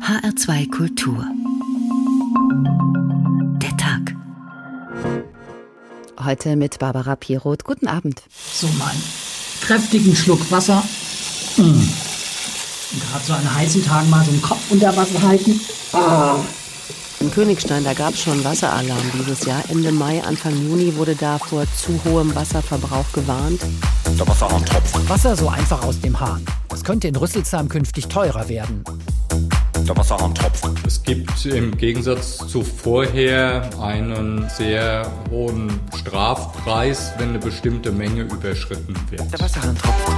HR2 Kultur. Der Tag. Heute mit Barbara Piroth. Guten Abend. So mal einen kräftigen Schluck Wasser. Mm. Und gerade so an heißen Tagen mal so einen Kopf unter Wasser halten. Ah. In Königstein, da gab es schon Wasseralarm dieses Jahr. Ende Mai, Anfang Juni wurde da vor zu hohem Wasserverbrauch gewarnt. Der Wasserhahn tropft. Wasser so einfach aus dem Hahn. Das könnte in Rüsselsheim künftig teurer werden. Der Wasserhahn tropft. Es gibt im Gegensatz zu vorher einen sehr hohen Strafpreis, wenn eine bestimmte Menge überschritten wird. Der Wasserhahn tropft.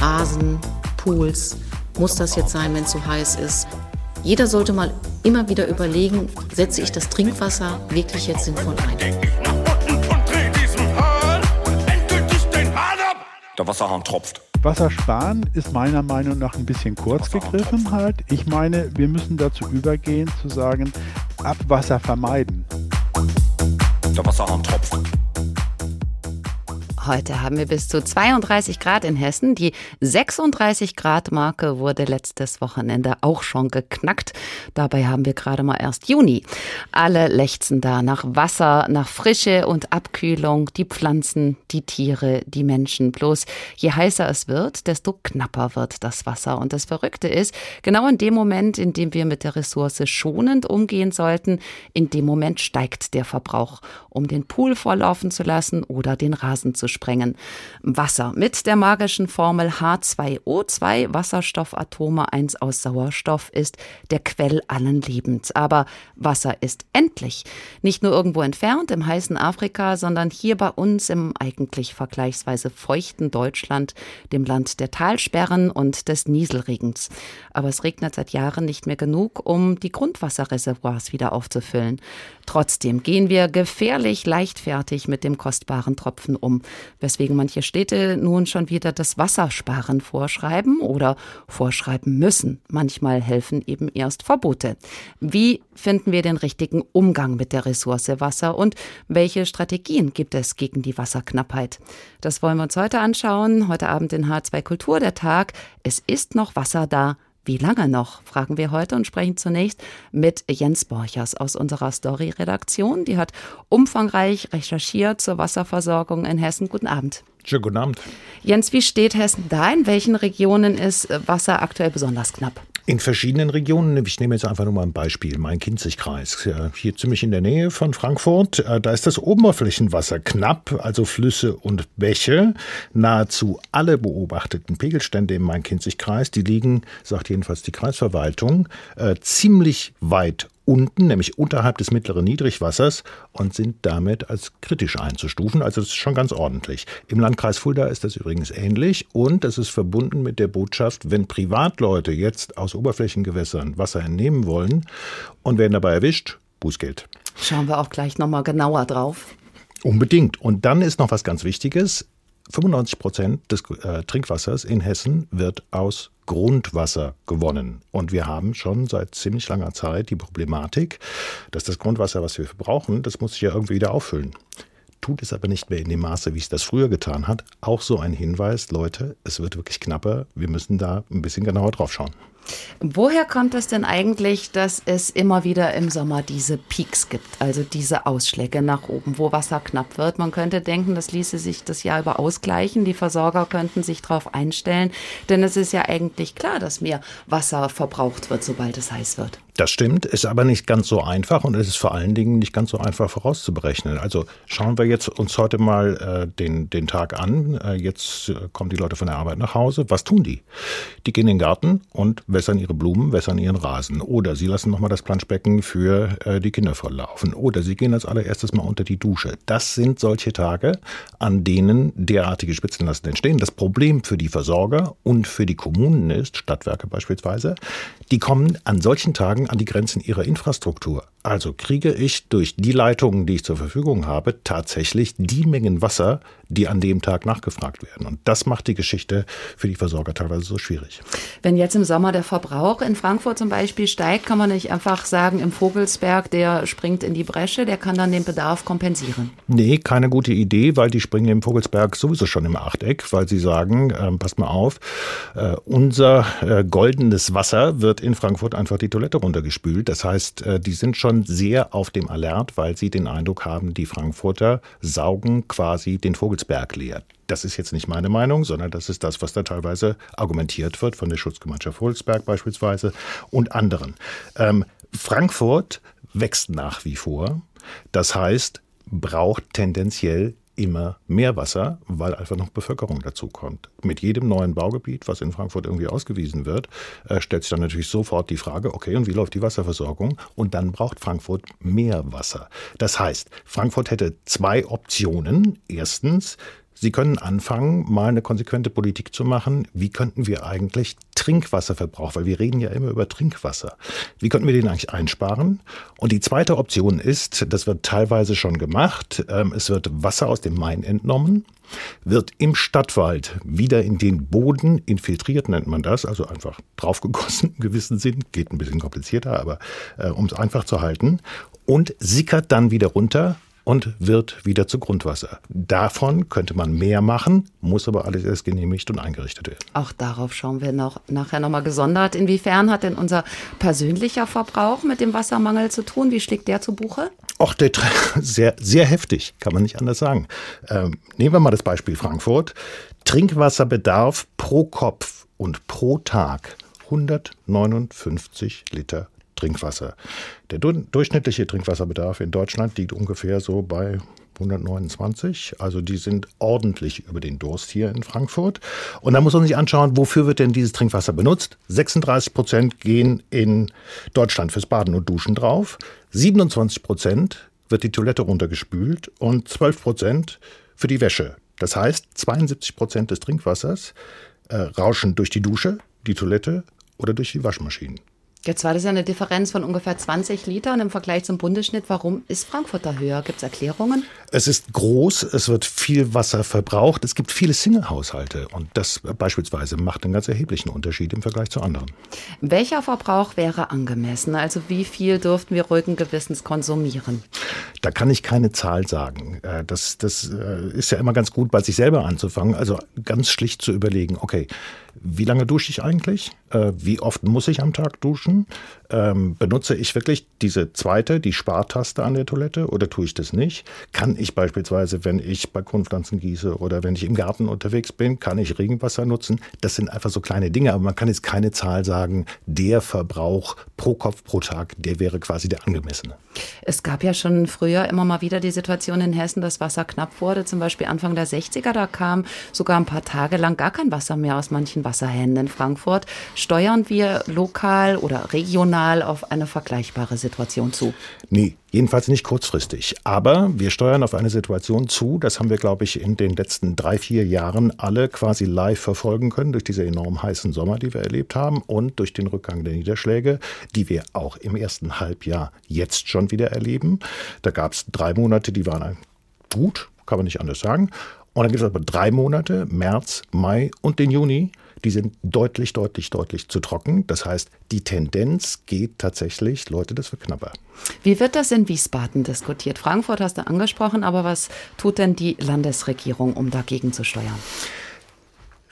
Rasen, Pools. Muss das jetzt sein, wenn es so heiß ist? Jeder sollte mal immer wieder überlegen, setze ich das Trinkwasser wirklich jetzt sinnvoll ein? Der Wasserhahn tropft. Wasser sparen ist meiner Meinung nach ein bisschen kurz gegriffen halt. Ich meine, wir müssen dazu übergehen zu sagen, Abwasser vermeiden. Der Wasserhahn tropft. Heute haben wir bis zu 32 Grad in Hessen. Die 36 Grad Marke wurde letztes Wochenende auch schon geknackt. Dabei haben wir gerade mal erst Juni. Alle lechzen da nach Wasser, nach Frische und Abkühlung. Die Pflanzen, die Tiere, die Menschen. Bloß je heißer es wird, desto knapper wird das Wasser. Und das Verrückte ist, genau in dem Moment, in dem wir mit der Ressource schonend umgehen sollten, in dem Moment steigt der Verbrauch, um den Pool volllaufen zu lassen oder den Rasen zu sprengen. Wasser mit der magischen Formel H2O2, Wasserstoffatome 1 aus Sauerstoff, ist der Quell allen Lebens. Aber Wasser ist endlich. Nicht nur irgendwo entfernt im heißen Afrika, sondern hier bei uns im eigentlich vergleichsweise feuchten Deutschland, dem Land der Talsperren und des Nieselregens. Aber es regnet seit Jahren nicht mehr genug, um die Grundwasserreservoirs wieder aufzufüllen. Trotzdem gehen wir gefährlich leichtfertig mit dem kostbaren Tropfen um weswegen manche Städte nun schon wieder das Wassersparen vorschreiben oder vorschreiben müssen. Manchmal helfen eben erst Verbote. Wie finden wir den richtigen Umgang mit der Ressource Wasser und welche Strategien gibt es gegen die Wasserknappheit? Das wollen wir uns heute anschauen. Heute Abend in H2 Kultur der Tag. Es ist noch Wasser da. Wie lange noch, fragen wir heute und sprechen zunächst mit Jens Borchers aus unserer Story-Redaktion. Die hat umfangreich recherchiert zur Wasserversorgung in Hessen. Guten Abend. Schönen guten Abend. Jens, wie steht Hessen da? In welchen Regionen ist Wasser aktuell besonders knapp? In verschiedenen Regionen, ich nehme jetzt einfach nur mal ein Beispiel, Main-Kinzig-Kreis, hier ziemlich in der Nähe von Frankfurt, äh, da ist das Oberflächenwasser knapp, also Flüsse und Bäche. Nahezu alle beobachteten Pegelstände im Main-Kinzig-Kreis, die liegen, sagt jedenfalls die Kreisverwaltung, äh, ziemlich weit unten, nämlich unterhalb des mittleren Niedrigwassers und sind damit als kritisch einzustufen. Also das ist schon ganz ordentlich. Im Landkreis Fulda ist das übrigens ähnlich und das ist verbunden mit der Botschaft, wenn Privatleute jetzt aus Oberflächengewässern Wasser entnehmen wollen und werden dabei erwischt, Bußgeld. Schauen wir auch gleich nochmal genauer drauf. Unbedingt. Und dann ist noch was ganz Wichtiges. 95 Prozent des äh, Trinkwassers in Hessen wird aus Grundwasser gewonnen. Und wir haben schon seit ziemlich langer Zeit die Problematik, dass das Grundwasser, was wir verbrauchen, das muss sich ja irgendwie wieder auffüllen. Tut es aber nicht mehr in dem Maße, wie es das früher getan hat. Auch so ein Hinweis, Leute, es wird wirklich knapper. Wir müssen da ein bisschen genauer drauf schauen. Woher kommt es denn eigentlich, dass es immer wieder im Sommer diese Peaks gibt, also diese Ausschläge nach oben, wo Wasser knapp wird? Man könnte denken, das ließe sich das Jahr über ausgleichen. Die Versorger könnten sich darauf einstellen, denn es ist ja eigentlich klar, dass mehr Wasser verbraucht wird, sobald es heiß wird. Das stimmt, ist aber nicht ganz so einfach und es ist vor allen Dingen nicht ganz so einfach vorauszuberechnen. Also schauen wir jetzt uns heute mal äh, den, den Tag an. Äh, jetzt äh, kommen die Leute von der Arbeit nach Hause. Was tun die? Die gehen in den Garten und wässern ihre Blumen, wässern ihren Rasen. Oder sie lassen nochmal das Planschbecken für äh, die Kinder volllaufen. Oder sie gehen als allererstes mal unter die Dusche. Das sind solche Tage, an denen derartige Spitzenlasten entstehen. Das Problem für die Versorger und für die Kommunen ist, Stadtwerke beispielsweise, die kommen an solchen Tagen an die Grenzen ihrer Infrastruktur. Also kriege ich durch die Leitungen, die ich zur Verfügung habe, tatsächlich die Mengen Wasser, die an dem Tag nachgefragt werden. Und das macht die Geschichte für die Versorger teilweise so schwierig. Wenn jetzt im Sommer der Verbrauch in Frankfurt zum Beispiel steigt, kann man nicht einfach sagen, im Vogelsberg, der springt in die Bresche, der kann dann den Bedarf kompensieren. Nee, keine gute Idee, weil die springen im Vogelsberg sowieso schon im Achteck, weil sie sagen, äh, passt mal auf, äh, unser äh, goldenes Wasser wird in Frankfurt einfach die Toilette runtergespült. Das heißt, äh, die sind schon sehr auf dem Alert, weil sie den Eindruck haben, die Frankfurter saugen quasi den Vogelsberg leer. Das ist jetzt nicht meine Meinung, sondern das ist das, was da teilweise argumentiert wird von der Schutzgemeinschaft Vogelsberg beispielsweise und anderen. Ähm, Frankfurt wächst nach wie vor. Das heißt, braucht tendenziell immer mehr Wasser, weil einfach noch Bevölkerung dazukommt. Mit jedem neuen Baugebiet, was in Frankfurt irgendwie ausgewiesen wird, äh, stellt sich dann natürlich sofort die Frage, okay, und wie läuft die Wasserversorgung? Und dann braucht Frankfurt mehr Wasser. Das heißt, Frankfurt hätte zwei Optionen. Erstens, Sie können anfangen, mal eine konsequente Politik zu machen. Wie könnten wir eigentlich Trinkwasserverbrauch, weil wir reden ja immer über Trinkwasser, wie könnten wir den eigentlich einsparen? Und die zweite Option ist, das wird teilweise schon gemacht, ähm, es wird Wasser aus dem Main entnommen, wird im Stadtwald wieder in den Boden infiltriert, nennt man das, also einfach draufgegossen im gewissen Sinn, geht ein bisschen komplizierter, aber äh, um es einfach zu halten, und sickert dann wieder runter und wird wieder zu Grundwasser. Davon könnte man mehr machen, muss aber alles erst genehmigt und eingerichtet werden. Auch darauf schauen wir noch, nachher nochmal gesondert. Inwiefern hat denn unser persönlicher Verbrauch mit dem Wassermangel zu tun? Wie schlägt der zu Buche? Och, der sehr, sehr heftig, kann man nicht anders sagen. Ähm, nehmen wir mal das Beispiel Frankfurt. Trinkwasserbedarf pro Kopf und pro Tag 159 Liter Trinkwasser. Der durchschnittliche Trinkwasserbedarf in Deutschland liegt ungefähr so bei 129. Also die sind ordentlich über den Durst hier in Frankfurt. Und da muss man sich anschauen, wofür wird denn dieses Trinkwasser benutzt? 36 Prozent gehen in Deutschland fürs Baden und Duschen drauf. 27 Prozent wird die Toilette runtergespült und 12 Prozent für die Wäsche. Das heißt, 72 Prozent des Trinkwassers äh, rauschen durch die Dusche, die Toilette oder durch die Waschmaschinen. Jetzt war das ja eine Differenz von ungefähr 20 Litern im Vergleich zum Bundesschnitt. Warum ist Frankfurt da höher? Gibt es Erklärungen? Es ist groß, es wird viel Wasser verbraucht. Es gibt viele Single-Haushalte und das beispielsweise macht einen ganz erheblichen Unterschied im Vergleich zu anderen. Welcher Verbrauch wäre angemessen? Also wie viel dürften wir ruhigen Gewissens konsumieren? Da kann ich keine Zahl sagen. Äh, das, das äh, ist ja immer ganz gut, bei sich selber anzufangen. Also ganz schlicht zu überlegen, okay, wie lange dusche ich eigentlich? Äh, wie oft muss ich am Tag duschen? Ähm, benutze ich wirklich diese zweite, die Spartaste an der Toilette oder tue ich das nicht? Kann ich beispielsweise, wenn ich Balkonpflanzen gieße oder wenn ich im Garten unterwegs bin, kann ich Regenwasser nutzen? Das sind einfach so kleine Dinge, aber man kann jetzt keine Zahl sagen, der Verbrauch pro Kopf pro Tag, der wäre quasi der angemessene. Es gab ja schon früher immer mal wieder die Situation in Hessen, dass Wasser knapp wurde. Zum Beispiel Anfang der 60er, da kam sogar ein paar Tage lang gar kein Wasser mehr aus manchen Wasserhähnen in Frankfurt. Steuern wir lokal oder regional auf eine vergleichbare Situation zu? Nee, jedenfalls nicht kurzfristig. Aber wir steuern auf eine Situation zu, das haben wir, glaube ich, in den letzten drei, vier Jahren alle quasi live verfolgen können durch diese enorm heißen Sommer, die wir erlebt haben und durch den Rückgang der Niederschläge, die wir auch im ersten Halbjahr jetzt schon wieder erleben. Da gab es drei Monate, die waren gut, kann man nicht anders sagen. Und dann gibt es aber drei Monate, März, Mai und den Juni, die sind deutlich, deutlich, deutlich zu trocken. Das heißt, die Tendenz geht tatsächlich, Leute, das wird knapper. Wie wird das in Wiesbaden diskutiert? Frankfurt hast du angesprochen, aber was tut denn die Landesregierung, um dagegen zu steuern?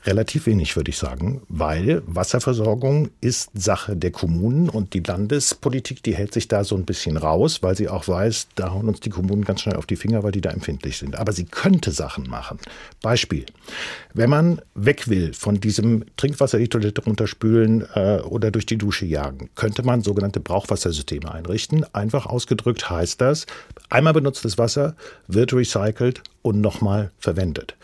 Relativ wenig, würde ich sagen, weil Wasserversorgung ist Sache der Kommunen und die Landespolitik, die hält sich da so ein bisschen raus, weil sie auch weiß, da hauen uns die Kommunen ganz schnell auf die Finger, weil die da empfindlich sind. Aber sie könnte Sachen machen. Beispiel, wenn man weg will von diesem Trinkwasser die Toilette runterspülen äh, oder durch die Dusche jagen, könnte man sogenannte Brauchwassersysteme einrichten. Einfach ausgedrückt heißt das, einmal benutztes Wasser wird recycelt und nochmal verwendet.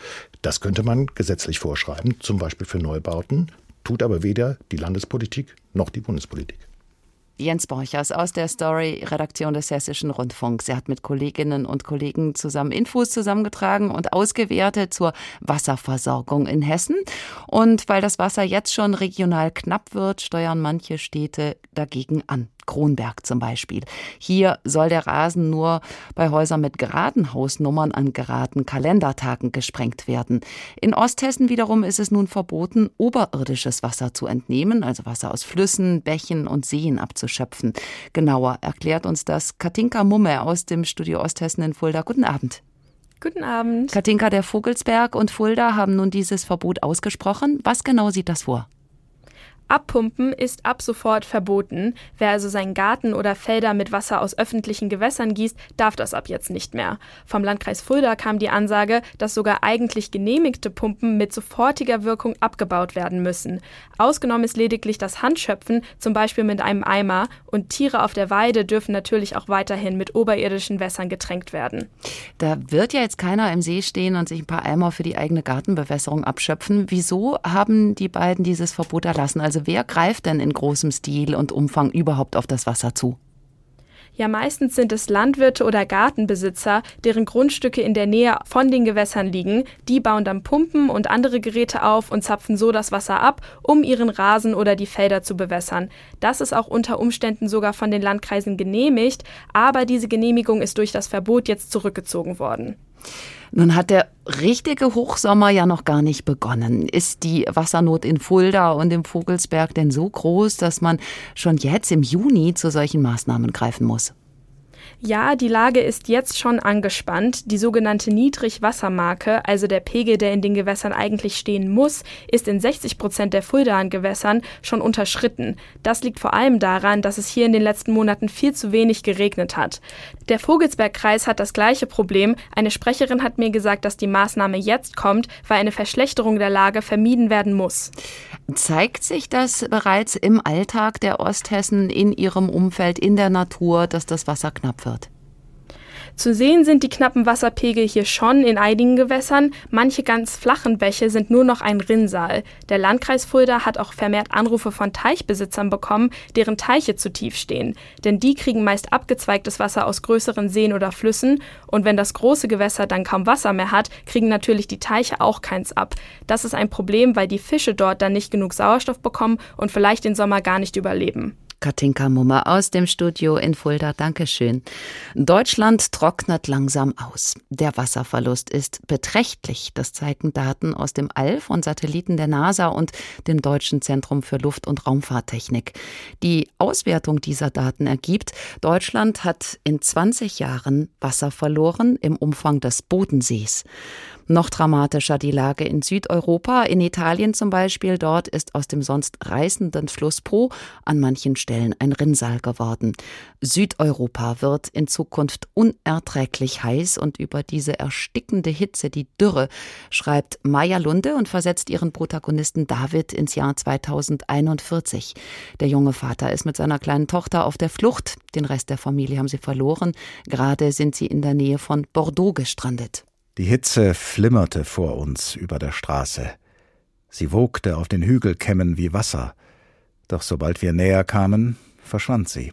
Das könnte man gesetzlich vorschreiben, zum Beispiel für Neubauten, tut aber weder die Landespolitik noch die Bundespolitik. Jens Borchers aus der Story-Redaktion des Hessischen Rundfunks. Er hat mit Kolleginnen und Kollegen zusammen Infos zusammengetragen und ausgewertet zur Wasserversorgung in Hessen. Und weil das Wasser jetzt schon regional knapp wird, steuern manche Städte dagegen an. Kronberg zum Beispiel. Hier soll der Rasen nur bei Häusern mit geraden Hausnummern an geraden Kalendertagen gesprengt werden. In Osthessen wiederum ist es nun verboten, oberirdisches Wasser zu entnehmen, also Wasser aus Flüssen, Bächen und Seen abzuschöpfen. Genauer erklärt uns das Katinka Mumme aus dem Studio Osthessen in Fulda. Guten Abend. Guten Abend. Katinka, der Vogelsberg und Fulda haben nun dieses Verbot ausgesprochen. Was genau sieht das vor? Abpumpen ist ab sofort verboten. Wer also seinen Garten oder Felder mit Wasser aus öffentlichen Gewässern gießt, darf das ab jetzt nicht mehr. Vom Landkreis Fulda kam die Ansage, dass sogar eigentlich genehmigte Pumpen mit sofortiger Wirkung abgebaut werden müssen. Ausgenommen ist lediglich das Handschöpfen, zum Beispiel mit einem Eimer, und Tiere auf der Weide dürfen natürlich auch weiterhin mit oberirdischen Wässern getränkt werden. Da wird ja jetzt keiner im See stehen und sich ein paar Eimer für die eigene Gartenbewässerung abschöpfen. Wieso haben die beiden dieses Verbot erlassen? Also wer greift denn in großem Stil und Umfang überhaupt auf das Wasser zu? Ja, meistens sind es Landwirte oder Gartenbesitzer, deren Grundstücke in der Nähe von den Gewässern liegen. Die bauen dann Pumpen und andere Geräte auf und zapfen so das Wasser ab, um ihren Rasen oder die Felder zu bewässern. Das ist auch unter Umständen sogar von den Landkreisen genehmigt, aber diese Genehmigung ist durch das Verbot jetzt zurückgezogen worden. Nun hat der richtige Hochsommer ja noch gar nicht begonnen. Ist die Wassernot in Fulda und im Vogelsberg denn so groß, dass man schon jetzt im Juni zu solchen Maßnahmen greifen muss? Ja, die Lage ist jetzt schon angespannt. Die sogenannte Niedrigwassermarke, also der Pegel, der in den Gewässern eigentlich stehen muss, ist in 60 Prozent der Fuldaer Gewässern schon unterschritten. Das liegt vor allem daran, dass es hier in den letzten Monaten viel zu wenig geregnet hat. Der Vogelsbergkreis hat das gleiche Problem. Eine Sprecherin hat mir gesagt, dass die Maßnahme jetzt kommt, weil eine Verschlechterung der Lage vermieden werden muss. Zeigt sich das bereits im Alltag der Osthessen, in ihrem Umfeld, in der Natur, dass das Wasser knapp wird? Zu sehen sind die knappen Wasserpegel hier schon in einigen Gewässern. Manche ganz flachen Bäche sind nur noch ein Rinnsal. Der Landkreis Fulda hat auch vermehrt Anrufe von Teichbesitzern bekommen, deren Teiche zu tief stehen. Denn die kriegen meist abgezweigtes Wasser aus größeren Seen oder Flüssen. Und wenn das große Gewässer dann kaum Wasser mehr hat, kriegen natürlich die Teiche auch keins ab. Das ist ein Problem, weil die Fische dort dann nicht genug Sauerstoff bekommen und vielleicht den Sommer gar nicht überleben. Katinka Mummer aus dem Studio in Fulda. Dankeschön. Deutschland trocknet langsam aus. Der Wasserverlust ist beträchtlich. Das zeigen Daten aus dem All von Satelliten der NASA und dem Deutschen Zentrum für Luft- und Raumfahrttechnik. Die Auswertung dieser Daten ergibt, Deutschland hat in 20 Jahren Wasser verloren im Umfang des Bodensees. Noch dramatischer die Lage in Südeuropa, in Italien zum Beispiel. Dort ist aus dem sonst reißenden Fluss Po an manchen Stellen ein Rinnsal geworden. Südeuropa wird in Zukunft unerträglich heiß und über diese erstickende Hitze, die Dürre, schreibt Maya Lunde und versetzt ihren Protagonisten David ins Jahr 2041. Der junge Vater ist mit seiner kleinen Tochter auf der Flucht. Den Rest der Familie haben sie verloren. Gerade sind sie in der Nähe von Bordeaux gestrandet. Die Hitze flimmerte vor uns über der Straße. Sie wogte auf den Hügelkämmen wie Wasser, doch sobald wir näher kamen, verschwand sie.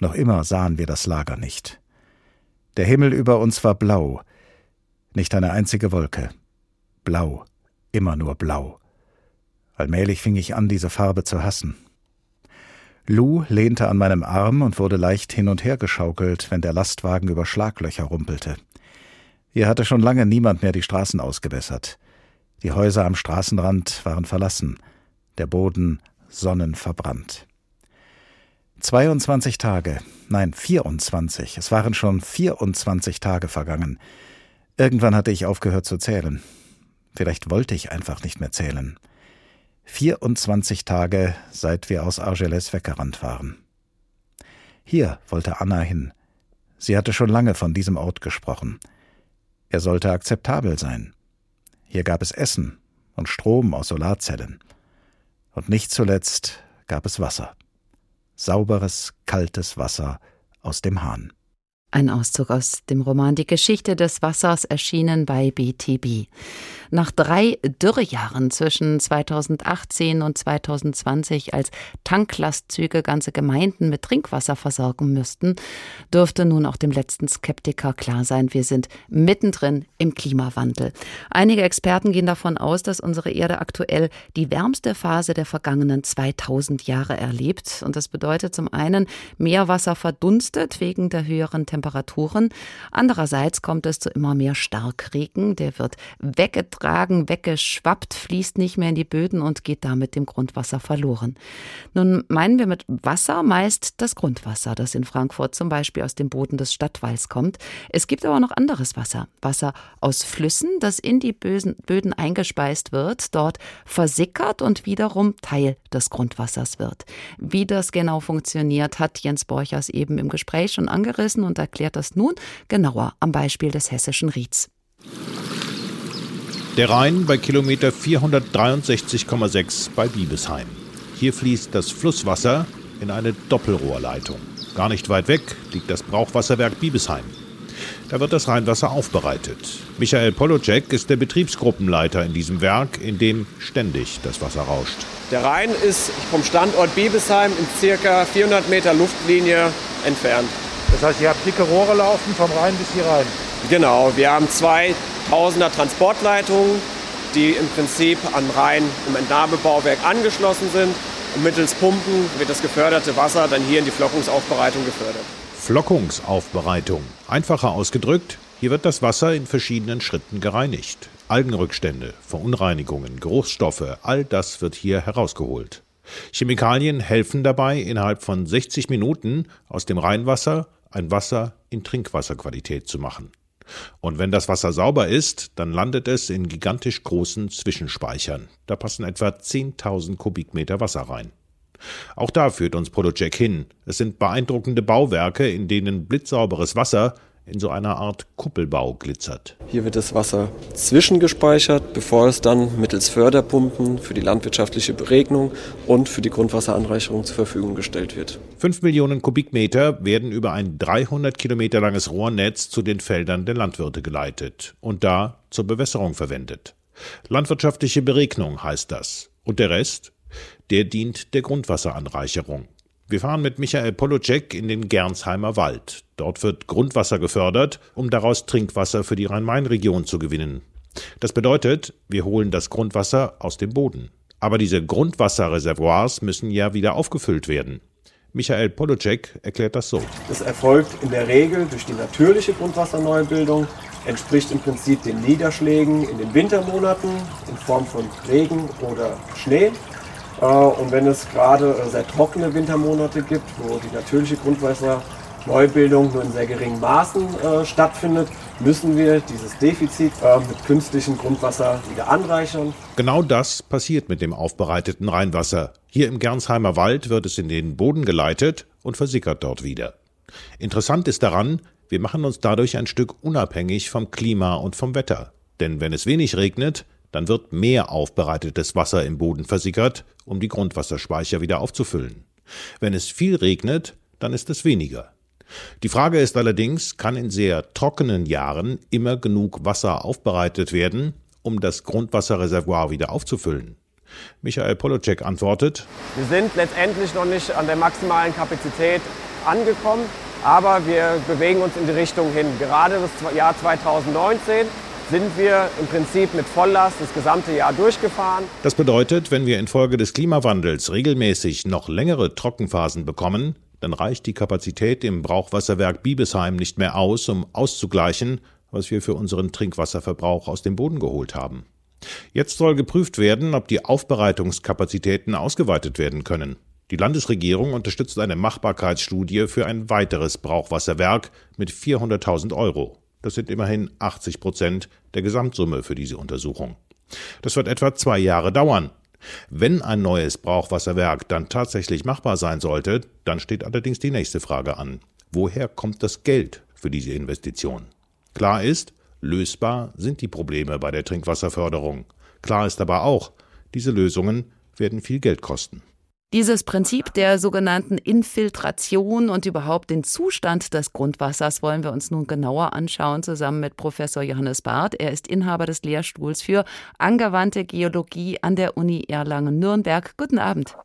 Noch immer sahen wir das Lager nicht. Der Himmel über uns war blau, nicht eine einzige Wolke. Blau, immer nur blau. Allmählich fing ich an, diese Farbe zu hassen. Lou lehnte an meinem Arm und wurde leicht hin und her geschaukelt, wenn der Lastwagen über Schlaglöcher rumpelte. Hier hatte schon lange niemand mehr die Straßen ausgebessert. Die Häuser am Straßenrand waren verlassen, der Boden sonnenverbrannt. 22 Tage, nein, 24, es waren schon 24 Tage vergangen. Irgendwann hatte ich aufgehört zu zählen. Vielleicht wollte ich einfach nicht mehr zählen. 24 Tage, seit wir aus Argelès weggerannt waren. Hier wollte Anna hin. Sie hatte schon lange von diesem Ort gesprochen. Er sollte akzeptabel sein. Hier gab es Essen und Strom aus Solarzellen. Und nicht zuletzt gab es Wasser. Sauberes, kaltes Wasser aus dem Hahn. Ein Auszug aus dem Roman Die Geschichte des Wassers erschienen bei BTB. Nach drei Dürrejahren zwischen 2018 und 2020, als Tanklastzüge ganze Gemeinden mit Trinkwasser versorgen müssten, dürfte nun auch dem letzten Skeptiker klar sein, wir sind mittendrin im Klimawandel. Einige Experten gehen davon aus, dass unsere Erde aktuell die wärmste Phase der vergangenen 2000 Jahre erlebt. Und das bedeutet zum einen, Meerwasser verdunstet wegen der höheren Temperaturen. Andererseits kommt es zu immer mehr Starkregen. Der wird weggetragen Tragen weggeschwappt, fließt nicht mehr in die Böden und geht damit dem Grundwasser verloren. Nun meinen wir mit Wasser meist das Grundwasser, das in Frankfurt zum Beispiel aus dem Boden des Stadtwalls kommt. Es gibt aber noch anderes Wasser. Wasser aus Flüssen, das in die Böden eingespeist wird, dort versickert und wiederum Teil des Grundwassers wird. Wie das genau funktioniert, hat Jens Borchers eben im Gespräch schon angerissen und erklärt das nun genauer am Beispiel des hessischen Rieds. Der Rhein bei Kilometer 463,6 bei Biebesheim. Hier fließt das Flusswasser in eine Doppelrohrleitung. Gar nicht weit weg liegt das Brauchwasserwerk Biebesheim. Da wird das Rheinwasser aufbereitet. Michael Polocek ist der Betriebsgruppenleiter in diesem Werk, in dem ständig das Wasser rauscht. Der Rhein ist vom Standort Biebesheim in circa 400 Meter Luftlinie entfernt. Das heißt, ihr habt dicke Rohre laufen vom Rhein bis hier rein? Genau, wir haben zwei Tausender Transportleitungen, die im Prinzip an Rhein im Entnahmebauwerk angeschlossen sind. Und mittels Pumpen wird das geförderte Wasser dann hier in die Flockungsaufbereitung gefördert. Flockungsaufbereitung. Einfacher ausgedrückt, hier wird das Wasser in verschiedenen Schritten gereinigt. Algenrückstände, Verunreinigungen, Geruchsstoffe, all das wird hier herausgeholt. Chemikalien helfen dabei, innerhalb von 60 Minuten aus dem Rheinwasser ein Wasser in Trinkwasserqualität zu machen. Und wenn das Wasser sauber ist, dann landet es in gigantisch großen Zwischenspeichern. Da passen etwa 10.000 Kubikmeter Wasser rein. Auch da führt uns Project hin. Es sind beeindruckende Bauwerke, in denen blitzsauberes Wasser in so einer Art Kuppelbau glitzert. Hier wird das Wasser zwischengespeichert, bevor es dann mittels Förderpumpen für die landwirtschaftliche Beregnung und für die Grundwasseranreicherung zur Verfügung gestellt wird. Fünf Millionen Kubikmeter werden über ein 300 Kilometer langes Rohrnetz zu den Feldern der Landwirte geleitet und da zur Bewässerung verwendet. Landwirtschaftliche Beregnung heißt das. Und der Rest? Der dient der Grundwasseranreicherung. Wir fahren mit Michael Polocek in den Gernsheimer Wald. Dort wird Grundwasser gefördert, um daraus Trinkwasser für die Rhein-Main-Region zu gewinnen. Das bedeutet, wir holen das Grundwasser aus dem Boden. Aber diese Grundwasserreservoirs müssen ja wieder aufgefüllt werden. Michael Polocek erklärt das so. Das erfolgt in der Regel durch die natürliche Grundwasserneubildung, entspricht im Prinzip den Niederschlägen in den Wintermonaten in Form von Regen oder Schnee und wenn es gerade äh, sehr trockene Wintermonate gibt, wo die natürliche Grundwasserneubildung nur in sehr geringen Maßen äh, stattfindet, müssen wir dieses Defizit äh, mit künstlichem Grundwasser wieder anreichern. Genau das passiert mit dem aufbereiteten Rheinwasser. Hier im Gernsheimer Wald wird es in den Boden geleitet und versickert dort wieder. Interessant ist daran, wir machen uns dadurch ein Stück unabhängig vom Klima und vom Wetter. Denn wenn es wenig regnet, dann wird mehr aufbereitetes Wasser im Boden versickert, um die Grundwasserspeicher wieder aufzufüllen. Wenn es viel regnet, dann ist es weniger. Die Frage ist allerdings, kann in sehr trockenen Jahren immer genug Wasser aufbereitet werden, um das Grundwasserreservoir wieder aufzufüllen? Michael Polocek antwortet, Wir sind letztendlich noch nicht an der maximalen Kapazität angekommen, aber wir bewegen uns in die Richtung hin. Gerade das Jahr 2019 sind wir im Prinzip mit Volllast das gesamte Jahr durchgefahren. Das bedeutet, wenn wir infolge des Klimawandels regelmäßig noch längere Trockenphasen bekommen, dann reicht die Kapazität im Brauchwasserwerk Biebesheim nicht mehr aus, um auszugleichen, was wir für unseren Trinkwasserverbrauch aus dem Boden geholt haben. Jetzt soll geprüft werden, ob die Aufbereitungskapazitäten ausgeweitet werden können. Die Landesregierung unterstützt eine Machbarkeitsstudie für ein weiteres Brauchwasserwerk mit 400.000 Euro. Das sind immerhin 80 Prozent der Gesamtsumme für diese Untersuchung. Das wird etwa zwei Jahre dauern. Wenn ein neues Brauchwasserwerk dann tatsächlich machbar sein sollte, dann steht allerdings die nächste Frage an. Woher kommt das Geld für diese Investition? Klar ist, lösbar sind die Probleme bei der Trinkwasserförderung. Klar ist aber auch, diese Lösungen werden viel Geld kosten. Dieses Prinzip der sogenannten Infiltration und überhaupt den Zustand des Grundwassers wollen wir uns nun genauer anschauen, zusammen mit Professor Johannes Barth. Er ist Inhaber des Lehrstuhls für angewandte Geologie an der Uni Erlangen-Nürnberg. Guten Abend.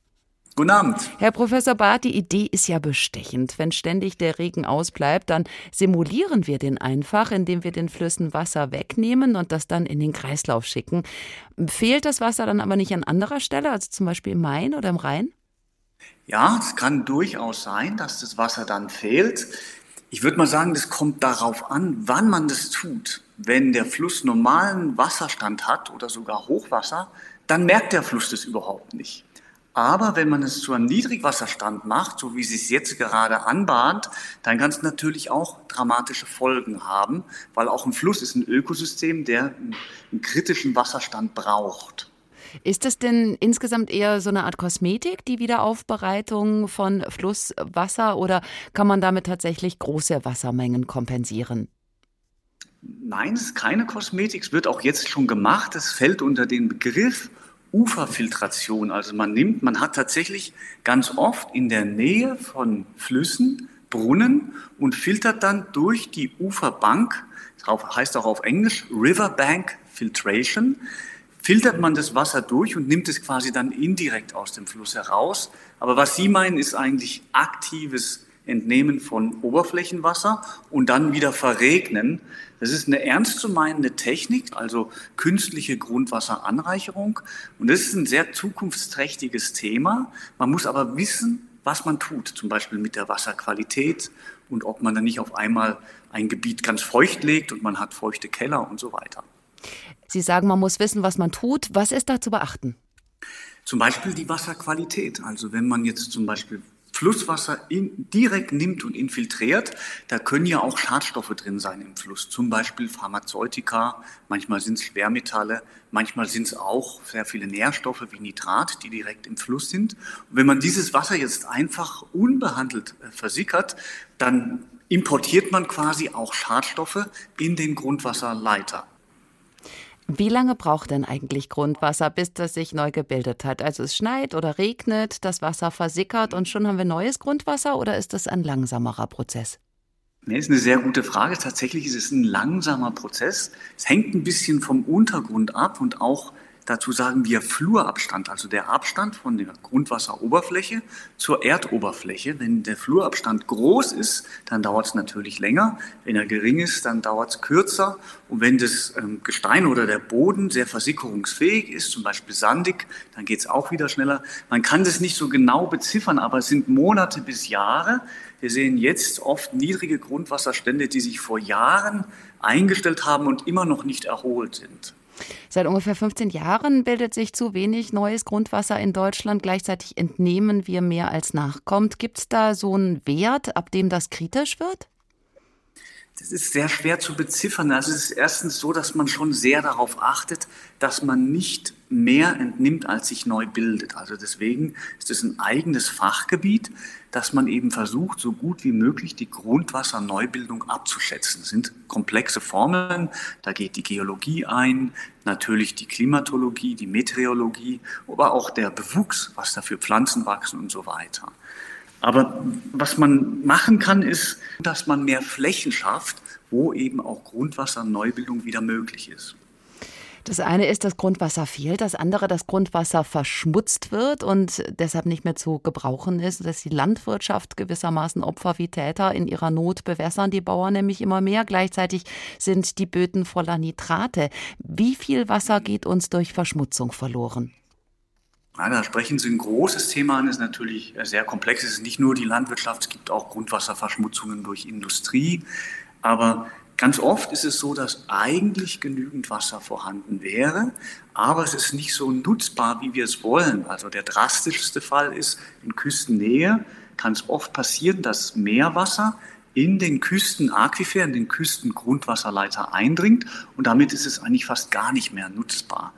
Guten Abend. Herr Professor Barth, die Idee ist ja bestechend. Wenn ständig der Regen ausbleibt, dann simulieren wir den einfach, indem wir den Flüssen Wasser wegnehmen und das dann in den Kreislauf schicken. Fehlt das Wasser dann aber nicht an anderer Stelle, also zum Beispiel im Main oder im Rhein? Ja, es kann durchaus sein, dass das Wasser dann fehlt. Ich würde mal sagen, das kommt darauf an, wann man das tut. Wenn der Fluss normalen Wasserstand hat oder sogar Hochwasser, dann merkt der Fluss das überhaupt nicht. Aber wenn man es zu einem Niedrigwasserstand macht, so wie es sich jetzt gerade anbahnt, dann kann es natürlich auch dramatische Folgen haben, weil auch ein Fluss ist ein Ökosystem, der einen kritischen Wasserstand braucht. Ist das denn insgesamt eher so eine Art Kosmetik, die Wiederaufbereitung von Flusswasser, oder kann man damit tatsächlich große Wassermengen kompensieren? Nein, es ist keine Kosmetik. Es wird auch jetzt schon gemacht. Es fällt unter den Begriff Uferfiltration. Also man nimmt, man hat tatsächlich ganz oft in der Nähe von Flüssen Brunnen und filtert dann durch die Uferbank, das heißt auch auf Englisch Riverbank Filtration, filtert man das Wasser durch und nimmt es quasi dann indirekt aus dem Fluss heraus. Aber was Sie meinen, ist eigentlich aktives Entnehmen von Oberflächenwasser und dann wieder verregnen. Das ist eine ernstzumeinende Technik, also künstliche Grundwasseranreicherung. Und das ist ein sehr zukunftsträchtiges Thema. Man muss aber wissen, was man tut, zum Beispiel mit der Wasserqualität und ob man dann nicht auf einmal ein Gebiet ganz feucht legt und man hat feuchte Keller und so weiter. Sie sagen, man muss wissen, was man tut. Was ist da zu beachten? Zum Beispiel die Wasserqualität. Also wenn man jetzt zum Beispiel Flusswasser in, direkt nimmt und infiltriert, da können ja auch Schadstoffe drin sein im Fluss, zum Beispiel Pharmazeutika, manchmal sind es Schwermetalle, manchmal sind es auch sehr viele Nährstoffe wie Nitrat, die direkt im Fluss sind. Und wenn man dieses Wasser jetzt einfach unbehandelt äh, versickert, dann importiert man quasi auch Schadstoffe in den Grundwasserleiter. Wie lange braucht denn eigentlich Grundwasser, bis das sich neu gebildet hat? Also es schneit oder regnet, das Wasser versickert und schon haben wir neues Grundwasser oder ist das ein langsamerer Prozess? Nee, ist eine sehr gute Frage. Tatsächlich ist es ein langsamer Prozess. Es hängt ein bisschen vom Untergrund ab und auch Dazu sagen wir Flurabstand, also der Abstand von der Grundwasseroberfläche zur Erdoberfläche. Wenn der Flurabstand groß ist, dann dauert es natürlich länger. Wenn er gering ist, dann dauert es kürzer. Und wenn das ähm, Gestein oder der Boden sehr versickerungsfähig ist, zum Beispiel sandig, dann geht es auch wieder schneller. Man kann das nicht so genau beziffern, aber es sind Monate bis Jahre. Wir sehen jetzt oft niedrige Grundwasserstände, die sich vor Jahren eingestellt haben und immer noch nicht erholt sind. Seit ungefähr 15 Jahren bildet sich zu wenig neues Grundwasser in Deutschland. Gleichzeitig entnehmen wir mehr als nachkommt. Gibt es da so einen Wert, ab dem das kritisch wird? Das ist sehr schwer zu beziffern. Also es ist erstens so, dass man schon sehr darauf achtet, dass man nicht mehr entnimmt, als sich neu bildet. Also deswegen ist es ein eigenes Fachgebiet, dass man eben versucht, so gut wie möglich die Grundwasserneubildung abzuschätzen. Das sind komplexe Formeln, da geht die Geologie ein, natürlich die Klimatologie, die Meteorologie, aber auch der Bewuchs, was da für Pflanzen wachsen und so weiter. Aber was man machen kann, ist, dass man mehr Flächen schafft, wo eben auch Grundwasserneubildung wieder möglich ist. Das eine ist, dass Grundwasser fehlt, das andere, dass Grundwasser verschmutzt wird und deshalb nicht mehr zu gebrauchen ist, dass die Landwirtschaft gewissermaßen Opfer wie Täter in ihrer Not bewässern, die Bauern nämlich immer mehr. Gleichzeitig sind die Böden voller Nitrate. Wie viel Wasser geht uns durch Verschmutzung verloren? Ja, da sprechen Sie ein großes Thema an, ist natürlich sehr komplex. Es ist nicht nur die Landwirtschaft, es gibt auch Grundwasserverschmutzungen durch Industrie. Aber ganz oft ist es so, dass eigentlich genügend Wasser vorhanden wäre, aber es ist nicht so nutzbar, wie wir es wollen. Also der drastischste Fall ist, in Küstennähe kann es oft passieren, dass Meerwasser in den Küstenaquifer, in den Küstengrundwasserleiter eindringt und damit ist es eigentlich fast gar nicht mehr nutzbar.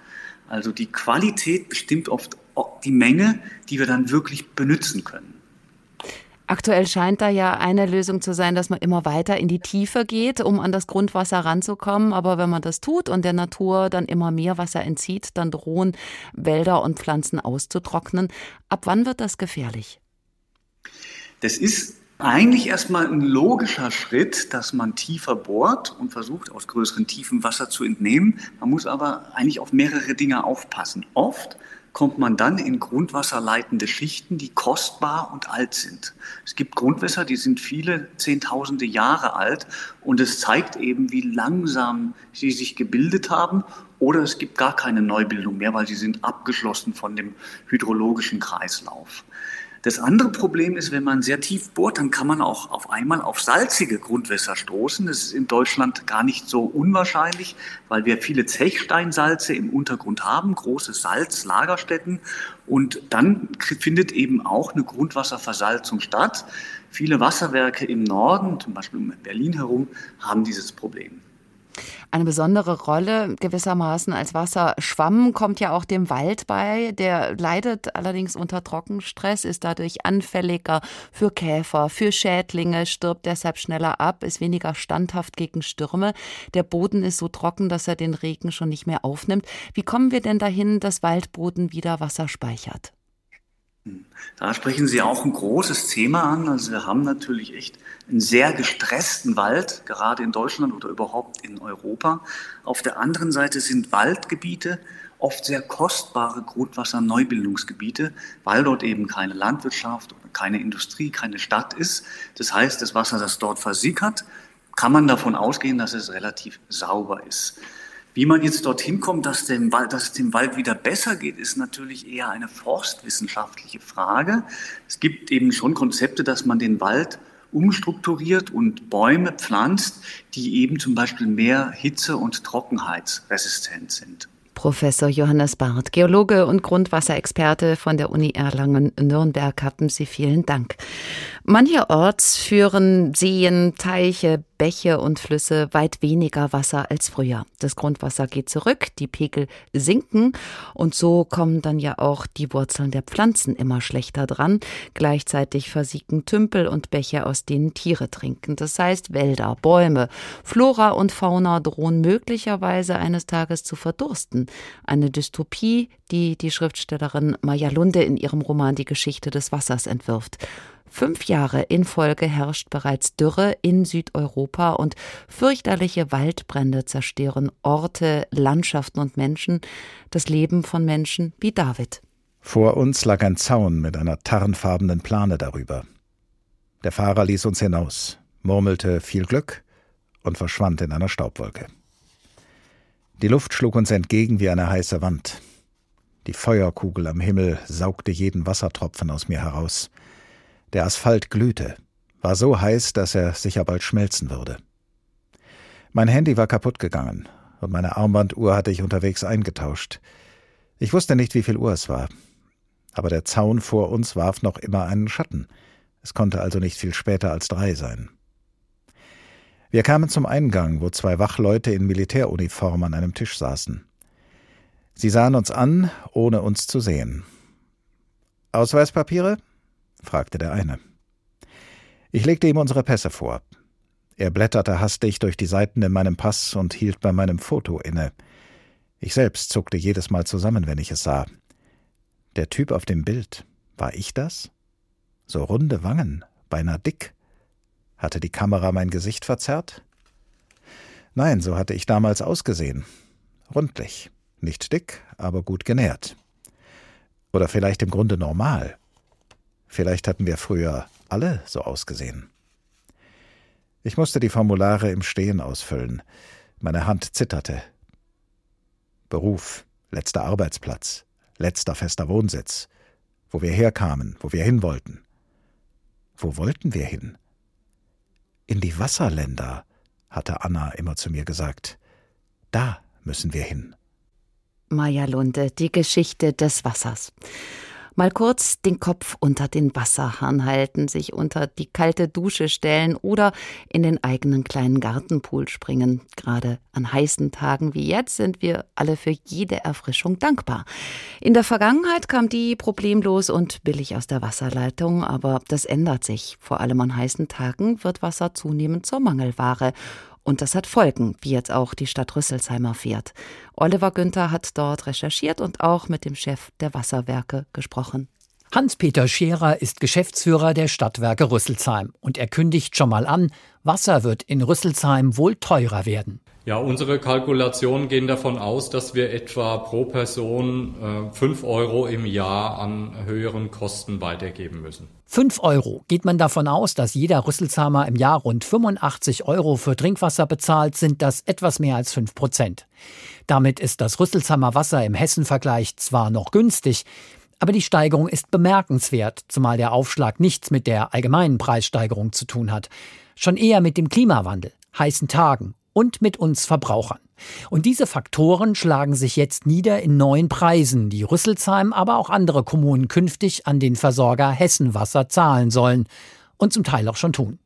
Also die Qualität bestimmt oft die Menge, die wir dann wirklich benutzen können. Aktuell scheint da ja eine Lösung zu sein, dass man immer weiter in die Tiefe geht, um an das Grundwasser ranzukommen. Aber wenn man das tut und der Natur dann immer mehr Wasser entzieht, dann drohen Wälder und Pflanzen auszutrocknen. Ab wann wird das gefährlich? Das ist eigentlich erstmal ein logischer Schritt, dass man tiefer bohrt und versucht, aus größeren Tiefen Wasser zu entnehmen. Man muss aber eigentlich auf mehrere Dinge aufpassen. Oft kommt man dann in grundwasserleitende Schichten, die kostbar und alt sind. Es gibt Grundwässer, die sind viele Zehntausende Jahre alt und es zeigt eben, wie langsam sie sich gebildet haben oder es gibt gar keine Neubildung mehr, weil sie sind abgeschlossen von dem hydrologischen Kreislauf. Das andere Problem ist, wenn man sehr tief bohrt, dann kann man auch auf einmal auf salzige Grundwässer stoßen. Das ist in Deutschland gar nicht so unwahrscheinlich, weil wir viele Zechsteinsalze im Untergrund haben, große Salzlagerstätten. Und dann findet eben auch eine Grundwasserversalzung statt. Viele Wasserwerke im Norden, zum Beispiel um Berlin herum, haben dieses Problem. Eine besondere Rolle gewissermaßen als Wasserschwamm kommt ja auch dem Wald bei. Der leidet allerdings unter Trockenstress, ist dadurch anfälliger für Käfer, für Schädlinge, stirbt deshalb schneller ab, ist weniger standhaft gegen Stürme. Der Boden ist so trocken, dass er den Regen schon nicht mehr aufnimmt. Wie kommen wir denn dahin, dass Waldboden wieder Wasser speichert? Da sprechen Sie auch ein großes Thema an. Also wir haben natürlich echt einen sehr gestressten Wald, gerade in Deutschland oder überhaupt in Europa. Auf der anderen Seite sind Waldgebiete oft sehr kostbare Grundwasserneubildungsgebiete, weil dort eben keine Landwirtschaft oder keine Industrie, keine Stadt ist. Das heißt, das Wasser, das dort versickert, kann man davon ausgehen, dass es relativ sauber ist. Wie man jetzt dorthin kommt, dass, dem dass es dem Wald wieder besser geht, ist natürlich eher eine forstwissenschaftliche Frage. Es gibt eben schon Konzepte, dass man den Wald umstrukturiert und Bäume pflanzt, die eben zum Beispiel mehr hitze- und trockenheitsresistent sind. Professor Johannes Barth, Geologe und Grundwasserexperte von der Uni Erlangen-Nürnberg, haben Sie vielen Dank. Mancherorts führen Seen, Teiche, Bäche und Flüsse weit weniger Wasser als früher. Das Grundwasser geht zurück, die Pegel sinken und so kommen dann ja auch die Wurzeln der Pflanzen immer schlechter dran. Gleichzeitig versiegen Tümpel und Bäche, aus denen Tiere trinken. Das heißt, Wälder, Bäume, Flora und Fauna drohen möglicherweise eines Tages zu verdursten. Eine Dystopie, die die Schriftstellerin Maya Lunde in ihrem Roman Die Geschichte des Wassers entwirft. Fünf Jahre in Folge herrscht bereits Dürre in Südeuropa und fürchterliche Waldbrände zerstören Orte, Landschaften und Menschen, das Leben von Menschen wie David. Vor uns lag ein Zaun mit einer tarnfarbenen Plane darüber. Der Fahrer ließ uns hinaus, murmelte viel Glück und verschwand in einer Staubwolke. Die Luft schlug uns entgegen wie eine heiße Wand. Die Feuerkugel am Himmel saugte jeden Wassertropfen aus mir heraus. Der Asphalt glühte, war so heiß, dass er sicher bald schmelzen würde. Mein Handy war kaputt gegangen und meine Armbanduhr hatte ich unterwegs eingetauscht. Ich wusste nicht, wie viel Uhr es war. Aber der Zaun vor uns warf noch immer einen Schatten. Es konnte also nicht viel später als drei sein. Wir kamen zum Eingang, wo zwei Wachleute in Militäruniform an einem Tisch saßen. Sie sahen uns an, ohne uns zu sehen. Ausweispapiere? Fragte der eine. Ich legte ihm unsere Pässe vor. Er blätterte hastig durch die Seiten in meinem Pass und hielt bei meinem Foto inne. Ich selbst zuckte jedes Mal zusammen, wenn ich es sah. Der Typ auf dem Bild, war ich das? So runde Wangen, beinahe dick. Hatte die Kamera mein Gesicht verzerrt? Nein, so hatte ich damals ausgesehen. Rundlich, nicht dick, aber gut genährt. Oder vielleicht im Grunde normal. Vielleicht hatten wir früher alle so ausgesehen. Ich musste die Formulare im Stehen ausfüllen. Meine Hand zitterte. Beruf, letzter Arbeitsplatz, letzter fester Wohnsitz, wo wir herkamen, wo wir hin wollten. Wo wollten wir hin? In die Wasserländer, hatte Anna immer zu mir gesagt. Da müssen wir hin. Maja Lunde, die Geschichte des Wassers. Mal kurz den Kopf unter den Wasserhahn halten, sich unter die kalte Dusche stellen oder in den eigenen kleinen Gartenpool springen. Gerade an heißen Tagen wie jetzt sind wir alle für jede Erfrischung dankbar. In der Vergangenheit kam die problemlos und billig aus der Wasserleitung, aber das ändert sich. Vor allem an heißen Tagen wird Wasser zunehmend zur Mangelware. Und das hat Folgen, wie jetzt auch die Stadt Rüsselsheimer erfährt. Oliver Günther hat dort recherchiert und auch mit dem Chef der Wasserwerke gesprochen. Hans-Peter Scherer ist Geschäftsführer der Stadtwerke Rüsselsheim und er kündigt schon mal an, Wasser wird in Rüsselsheim wohl teurer werden. Ja, unsere Kalkulationen gehen davon aus, dass wir etwa pro Person äh, 5 Euro im Jahr an höheren Kosten weitergeben müssen. 5 Euro. Geht man davon aus, dass jeder Rüsselsheimer im Jahr rund 85 Euro für Trinkwasser bezahlt, sind das etwas mehr als 5 Prozent. Damit ist das Rüsselsheimer Wasser im Hessenvergleich zwar noch günstig, aber die Steigerung ist bemerkenswert, zumal der Aufschlag nichts mit der allgemeinen Preissteigerung zu tun hat, schon eher mit dem Klimawandel, heißen Tagen und mit uns Verbrauchern. Und diese Faktoren schlagen sich jetzt nieder in neuen Preisen, die Rüsselsheim, aber auch andere Kommunen künftig an den Versorger Hessenwasser zahlen sollen und zum Teil auch schon tun.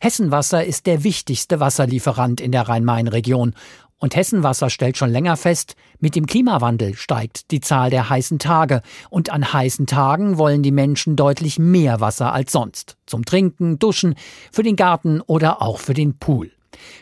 Hessenwasser ist der wichtigste Wasserlieferant in der Rhein-Main-Region und Hessenwasser stellt schon länger fest, mit dem Klimawandel steigt die Zahl der heißen Tage und an heißen Tagen wollen die Menschen deutlich mehr Wasser als sonst. Zum Trinken, Duschen, für den Garten oder auch für den Pool.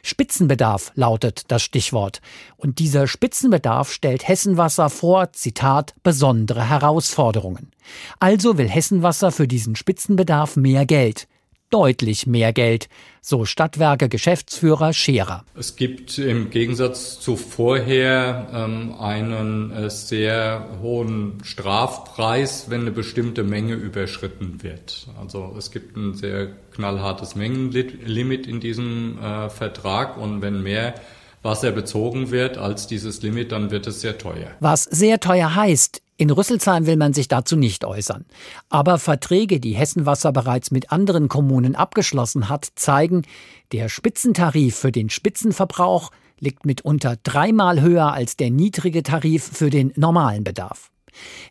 Spitzenbedarf lautet das Stichwort. Und dieser Spitzenbedarf stellt Hessenwasser vor, Zitat, besondere Herausforderungen. Also will Hessenwasser für diesen Spitzenbedarf mehr Geld deutlich mehr Geld, so Stadtwerke Geschäftsführer Scherer. Es gibt im Gegensatz zu vorher ähm, einen äh, sehr hohen Strafpreis, wenn eine bestimmte Menge überschritten wird. Also es gibt ein sehr knallhartes Mengenlimit in diesem äh, Vertrag und wenn mehr Wasser bezogen wird als dieses Limit, dann wird es sehr teuer. Was sehr teuer heißt, in Rüsselsheim will man sich dazu nicht äußern. Aber Verträge, die Hessenwasser bereits mit anderen Kommunen abgeschlossen hat, zeigen, der Spitzentarif für den Spitzenverbrauch liegt mitunter dreimal höher als der niedrige Tarif für den normalen Bedarf.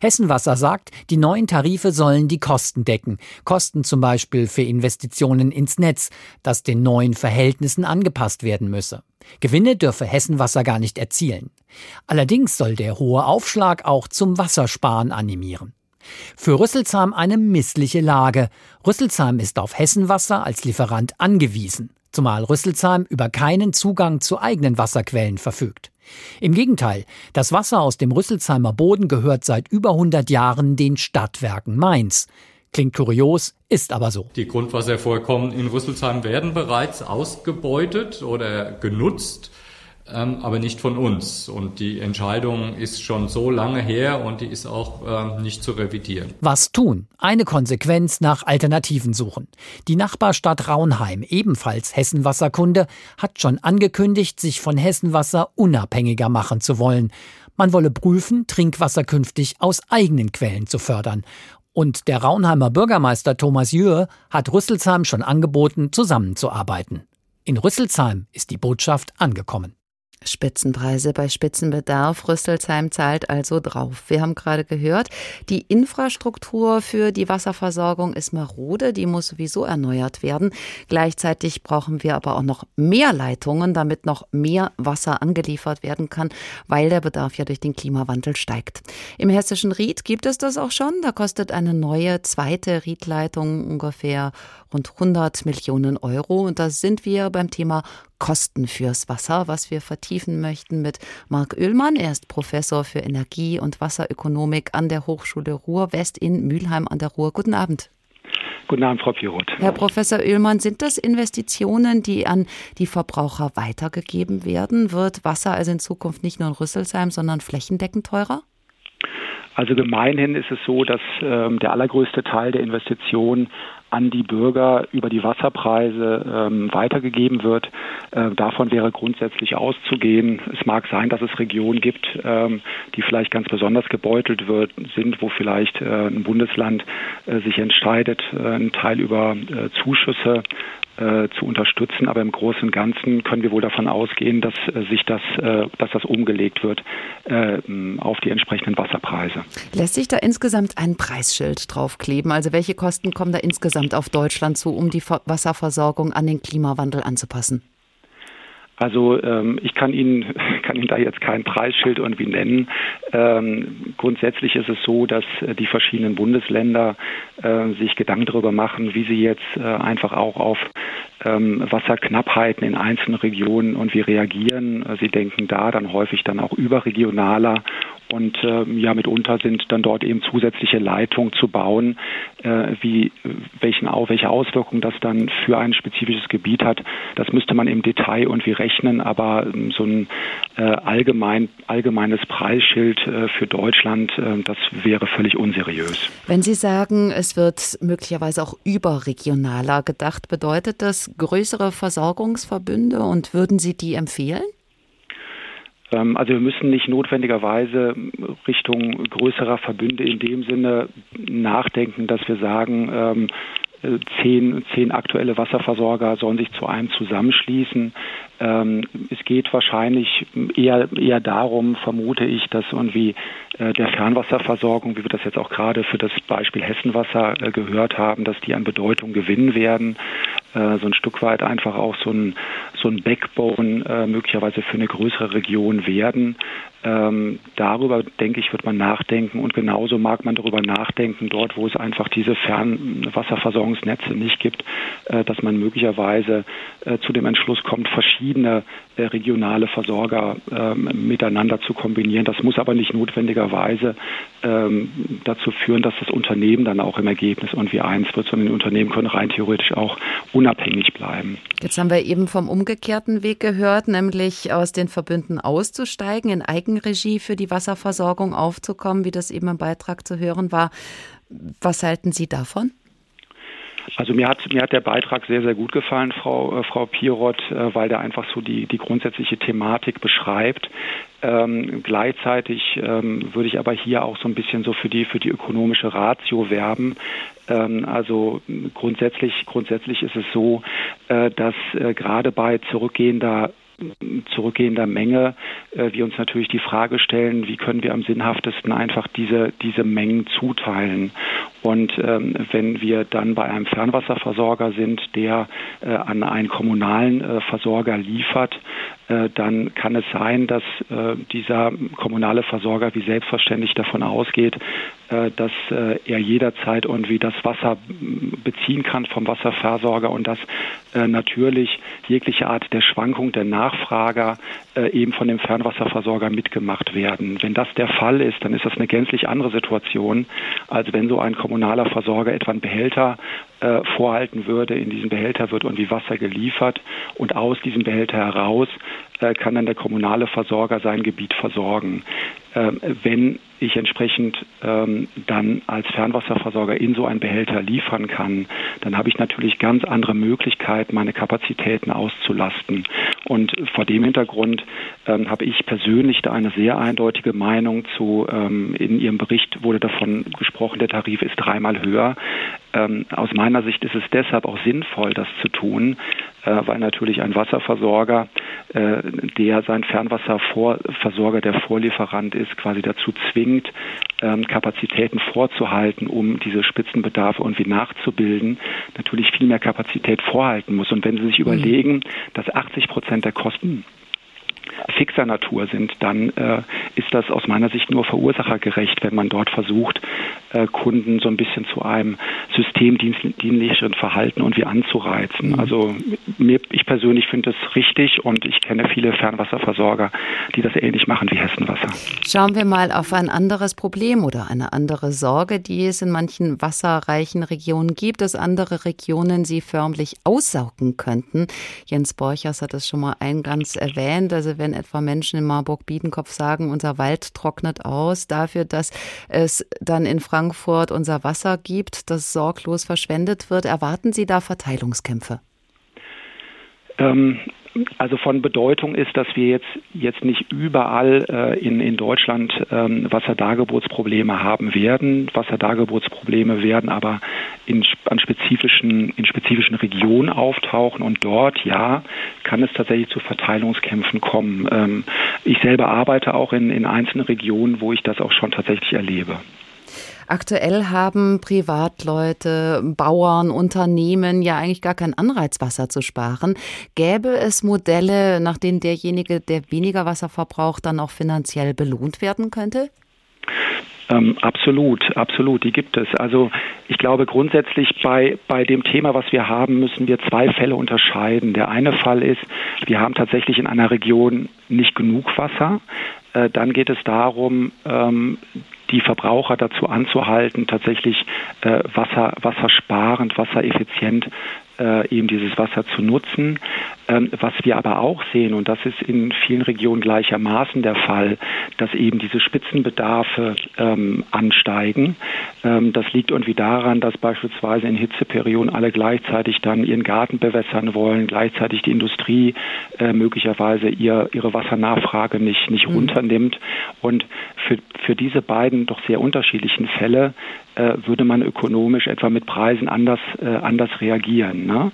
Hessenwasser sagt, die neuen Tarife sollen die Kosten decken. Kosten zum Beispiel für Investitionen ins Netz, das den neuen Verhältnissen angepasst werden müsse. Gewinne dürfe Hessenwasser gar nicht erzielen. Allerdings soll der hohe Aufschlag auch zum Wassersparen animieren. Für Rüsselsheim eine missliche Lage. Rüsselsheim ist auf Hessenwasser als Lieferant angewiesen, zumal Rüsselsheim über keinen Zugang zu eigenen Wasserquellen verfügt. Im Gegenteil, das Wasser aus dem Rüsselsheimer Boden gehört seit über 100 Jahren den Stadtwerken Mainz. Klingt kurios, ist aber so. Die Grundwasservorkommen in Rüsselsheim werden bereits ausgebeutet oder genutzt ähm, aber nicht von uns. Und die Entscheidung ist schon so lange her und die ist auch ähm, nicht zu revidieren. Was tun? Eine Konsequenz nach Alternativen suchen. Die Nachbarstadt Raunheim, ebenfalls Hessenwasserkunde, hat schon angekündigt, sich von Hessenwasser unabhängiger machen zu wollen. Man wolle prüfen, Trinkwasser künftig aus eigenen Quellen zu fördern. Und der Raunheimer Bürgermeister Thomas Jür hat Rüsselsheim schon angeboten, zusammenzuarbeiten. In Rüsselsheim ist die Botschaft angekommen. Spitzenpreise bei Spitzenbedarf. Rüsselsheim zahlt also drauf. Wir haben gerade gehört, die Infrastruktur für die Wasserversorgung ist marode, die muss sowieso erneuert werden. Gleichzeitig brauchen wir aber auch noch mehr Leitungen, damit noch mehr Wasser angeliefert werden kann, weil der Bedarf ja durch den Klimawandel steigt. Im hessischen Ried gibt es das auch schon. Da kostet eine neue zweite Riedleitung ungefähr rund 100 Millionen Euro. Und da sind wir beim Thema Kosten fürs Wasser, was wir vertiefen möchten mit Marc Oehlmann. Er ist Professor für Energie- und Wasserökonomik an der Hochschule Ruhr-West in Mülheim an der Ruhr. Guten Abend. Guten Abend, Frau Piroth. Herr Professor Oehlmann, sind das Investitionen, die an die Verbraucher weitergegeben werden? Wird Wasser also in Zukunft nicht nur in Rüsselsheim, sondern flächendeckend teurer? Also gemeinhin ist es so, dass ähm, der allergrößte Teil der Investitionen an die Bürger über die Wasserpreise ähm, weitergegeben wird. Äh, davon wäre grundsätzlich auszugehen. Es mag sein, dass es Regionen gibt, ähm, die vielleicht ganz besonders gebeutelt wird, sind, wo vielleicht äh, ein Bundesland äh, sich entscheidet, äh, einen Teil über äh, Zuschüsse äh, zu unterstützen. Aber im Großen und Ganzen können wir wohl davon ausgehen, dass äh, sich das, äh, dass das umgelegt wird äh, auf die entsprechenden Wasserpreise. Lässt sich da insgesamt ein Preisschild draufkleben? Also welche Kosten kommen da insgesamt auf Deutschland zu, um die Wasserversorgung an den Klimawandel anzupassen? Also ähm, ich kann Ihnen, kann Ihnen da jetzt kein Preisschild irgendwie nennen. Ähm, grundsätzlich ist es so, dass äh, die verschiedenen Bundesländer äh, sich Gedanken darüber machen, wie sie jetzt äh, einfach auch auf ähm, Wasserknappheiten in einzelnen Regionen und wie reagieren. Sie denken da dann häufig dann auch überregionaler und äh, ja mitunter sind dann dort eben zusätzliche Leitungen zu bauen, äh, wie welchen welche Auswirkungen das dann für ein spezifisches Gebiet hat. Das müsste man im Detail irgendwie rechnen, aber ähm, so ein äh, allgemein allgemeines Preisschild äh, für Deutschland, äh, das wäre völlig unseriös. Wenn Sie sagen, es wird möglicherweise auch überregionaler gedacht, bedeutet das größere Versorgungsverbünde und würden Sie die empfehlen? Ähm, also wir müssen nicht notwendigerweise Richtung größerer Verbünde in dem Sinne nachdenken, dass wir sagen, ähm, zehn, zehn aktuelle Wasserversorger sollen sich zu einem zusammenschließen. Ähm, es geht wahrscheinlich eher, eher darum, vermute ich, dass irgendwie äh, der Fernwasserversorgung, wie wir das jetzt auch gerade für das Beispiel Hessenwasser äh, gehört haben, dass die an Bedeutung gewinnen werden. Äh, so ein Stück weit einfach auch so ein, so ein Backbone äh, möglicherweise für eine größere Region werden. Ähm, darüber, denke ich, wird man nachdenken und genauso mag man darüber nachdenken, dort, wo es einfach diese Fernwasserversorgungsnetze nicht gibt, äh, dass man möglicherweise äh, zu dem Entschluss kommt, verschiedene äh, regionale Versorger ähm, miteinander zu kombinieren. Das muss aber nicht notwendigerweise ähm, dazu führen, dass das Unternehmen dann auch im Ergebnis irgendwie eins wird, sondern die Unternehmen können rein theoretisch auch unabhängig bleiben. Jetzt haben wir eben vom umgekehrten Weg gehört, nämlich aus den Verbünden auszusteigen, in Eigenregie für die Wasserversorgung aufzukommen, wie das eben im Beitrag zu hören war. Was halten Sie davon? Also mir hat, mir hat der Beitrag sehr, sehr gut gefallen, Frau, äh, Frau Pirot, äh, weil der einfach so die, die grundsätzliche Thematik beschreibt. Ähm, gleichzeitig ähm, würde ich aber hier auch so ein bisschen so für die, für die ökonomische Ratio werben. Ähm, also grundsätzlich, grundsätzlich ist es so, äh, dass äh, gerade bei zurückgehender zurückgehender Menge äh, wir uns natürlich die Frage stellen, wie können wir am sinnhaftesten einfach diese, diese Mengen zuteilen. Und ähm, wenn wir dann bei einem Fernwasserversorger sind, der äh, an einen kommunalen äh, Versorger liefert, äh, dann kann es sein, dass äh, dieser kommunale Versorger wie selbstverständlich davon ausgeht, äh, dass er jederzeit irgendwie das Wasser beziehen kann vom Wasserversorger und dass natürlich jegliche Art der Schwankung der Nachfrager eben von dem Fernwasserversorger mitgemacht werden. Wenn das der Fall ist, dann ist das eine gänzlich andere Situation, als wenn so ein kommunaler Versorger etwa einen Behälter äh, vorhalten würde. In diesem Behälter wird irgendwie Wasser geliefert und aus diesem Behälter heraus äh, kann dann der kommunale Versorger sein Gebiet versorgen. Äh, wenn ich entsprechend ähm, dann als Fernwasserversorger in so einen Behälter liefern kann, dann habe ich natürlich ganz andere Möglichkeiten, meine Kapazitäten auszulasten. Und vor dem Hintergrund ähm, habe ich persönlich da eine sehr eindeutige Meinung zu, ähm, in Ihrem Bericht wurde davon gesprochen, der Tarif ist dreimal höher. Ähm, aus meiner Sicht ist es deshalb auch sinnvoll, das zu tun, äh, weil natürlich ein Wasserversorger, äh, der sein Fernwasserversorger, der Vorlieferant ist, quasi dazu zwingt, ähm, Kapazitäten vorzuhalten, um diese Spitzenbedarfe irgendwie nachzubilden, natürlich viel mehr Kapazität vorhalten muss. Und wenn Sie sich mhm. überlegen, dass 80 Prozent der Kosten fixer Natur sind, dann äh, ist das aus meiner Sicht nur verursachergerecht, wenn man dort versucht, äh, Kunden so ein bisschen zu einem systemdienlicheren Verhalten und wie anzureizen. Mhm. Also mir, ich persönlich finde es richtig und ich kenne viele Fernwasserversorger, die das ähnlich machen wie Hessenwasser. Schauen wir mal auf ein anderes Problem oder eine andere Sorge, die es in manchen wasserreichen Regionen gibt, dass andere Regionen sie förmlich aussaugen könnten. Jens Borchers hat es schon mal eingangs erwähnt. Also wenn etwa Menschen in Marburg-Biedenkopf sagen, unser Wald trocknet aus, dafür, dass es dann in Frankfurt unser Wasser gibt, das sorglos verschwendet wird. Erwarten Sie da Verteilungskämpfe? Ähm, also von Bedeutung ist, dass wir jetzt, jetzt nicht überall äh, in, in Deutschland ähm, Wasserdargebotsprobleme haben werden. Wasserdargebotsprobleme werden aber in, an spezifischen, in spezifischen Regionen auftauchen und dort, ja, kann es tatsächlich zu Verteilungskämpfen kommen. Ähm, ich selber arbeite auch in, in einzelnen Regionen, wo ich das auch schon tatsächlich erlebe. Aktuell haben Privatleute, Bauern, Unternehmen ja eigentlich gar keinen Anreiz, Wasser zu sparen. Gäbe es Modelle, nach denen derjenige, der weniger Wasser verbraucht, dann auch finanziell belohnt werden könnte? Ähm, absolut, absolut, die gibt es. Also ich glaube grundsätzlich bei, bei dem Thema, was wir haben, müssen wir zwei Fälle unterscheiden. Der eine Fall ist, wir haben tatsächlich in einer Region nicht genug Wasser. Äh, dann geht es darum, ähm, die Verbraucher dazu anzuhalten, tatsächlich äh, Wasser, wassersparend, wassereffizient äh, eben dieses Wasser zu nutzen. Ähm, was wir aber auch sehen, und das ist in vielen Regionen gleichermaßen der Fall, dass eben diese Spitzenbedarfe ähm, ansteigen. Ähm, das liegt irgendwie daran, dass beispielsweise in Hitzeperioden alle gleichzeitig dann ihren Garten bewässern wollen, gleichzeitig die Industrie äh, möglicherweise ihr, ihre Wassernachfrage nicht, nicht mhm. runternimmt. Und für, für diese beiden doch sehr unterschiedlichen Fälle äh, würde man ökonomisch etwa mit Preisen anders, äh, anders reagieren. Ne?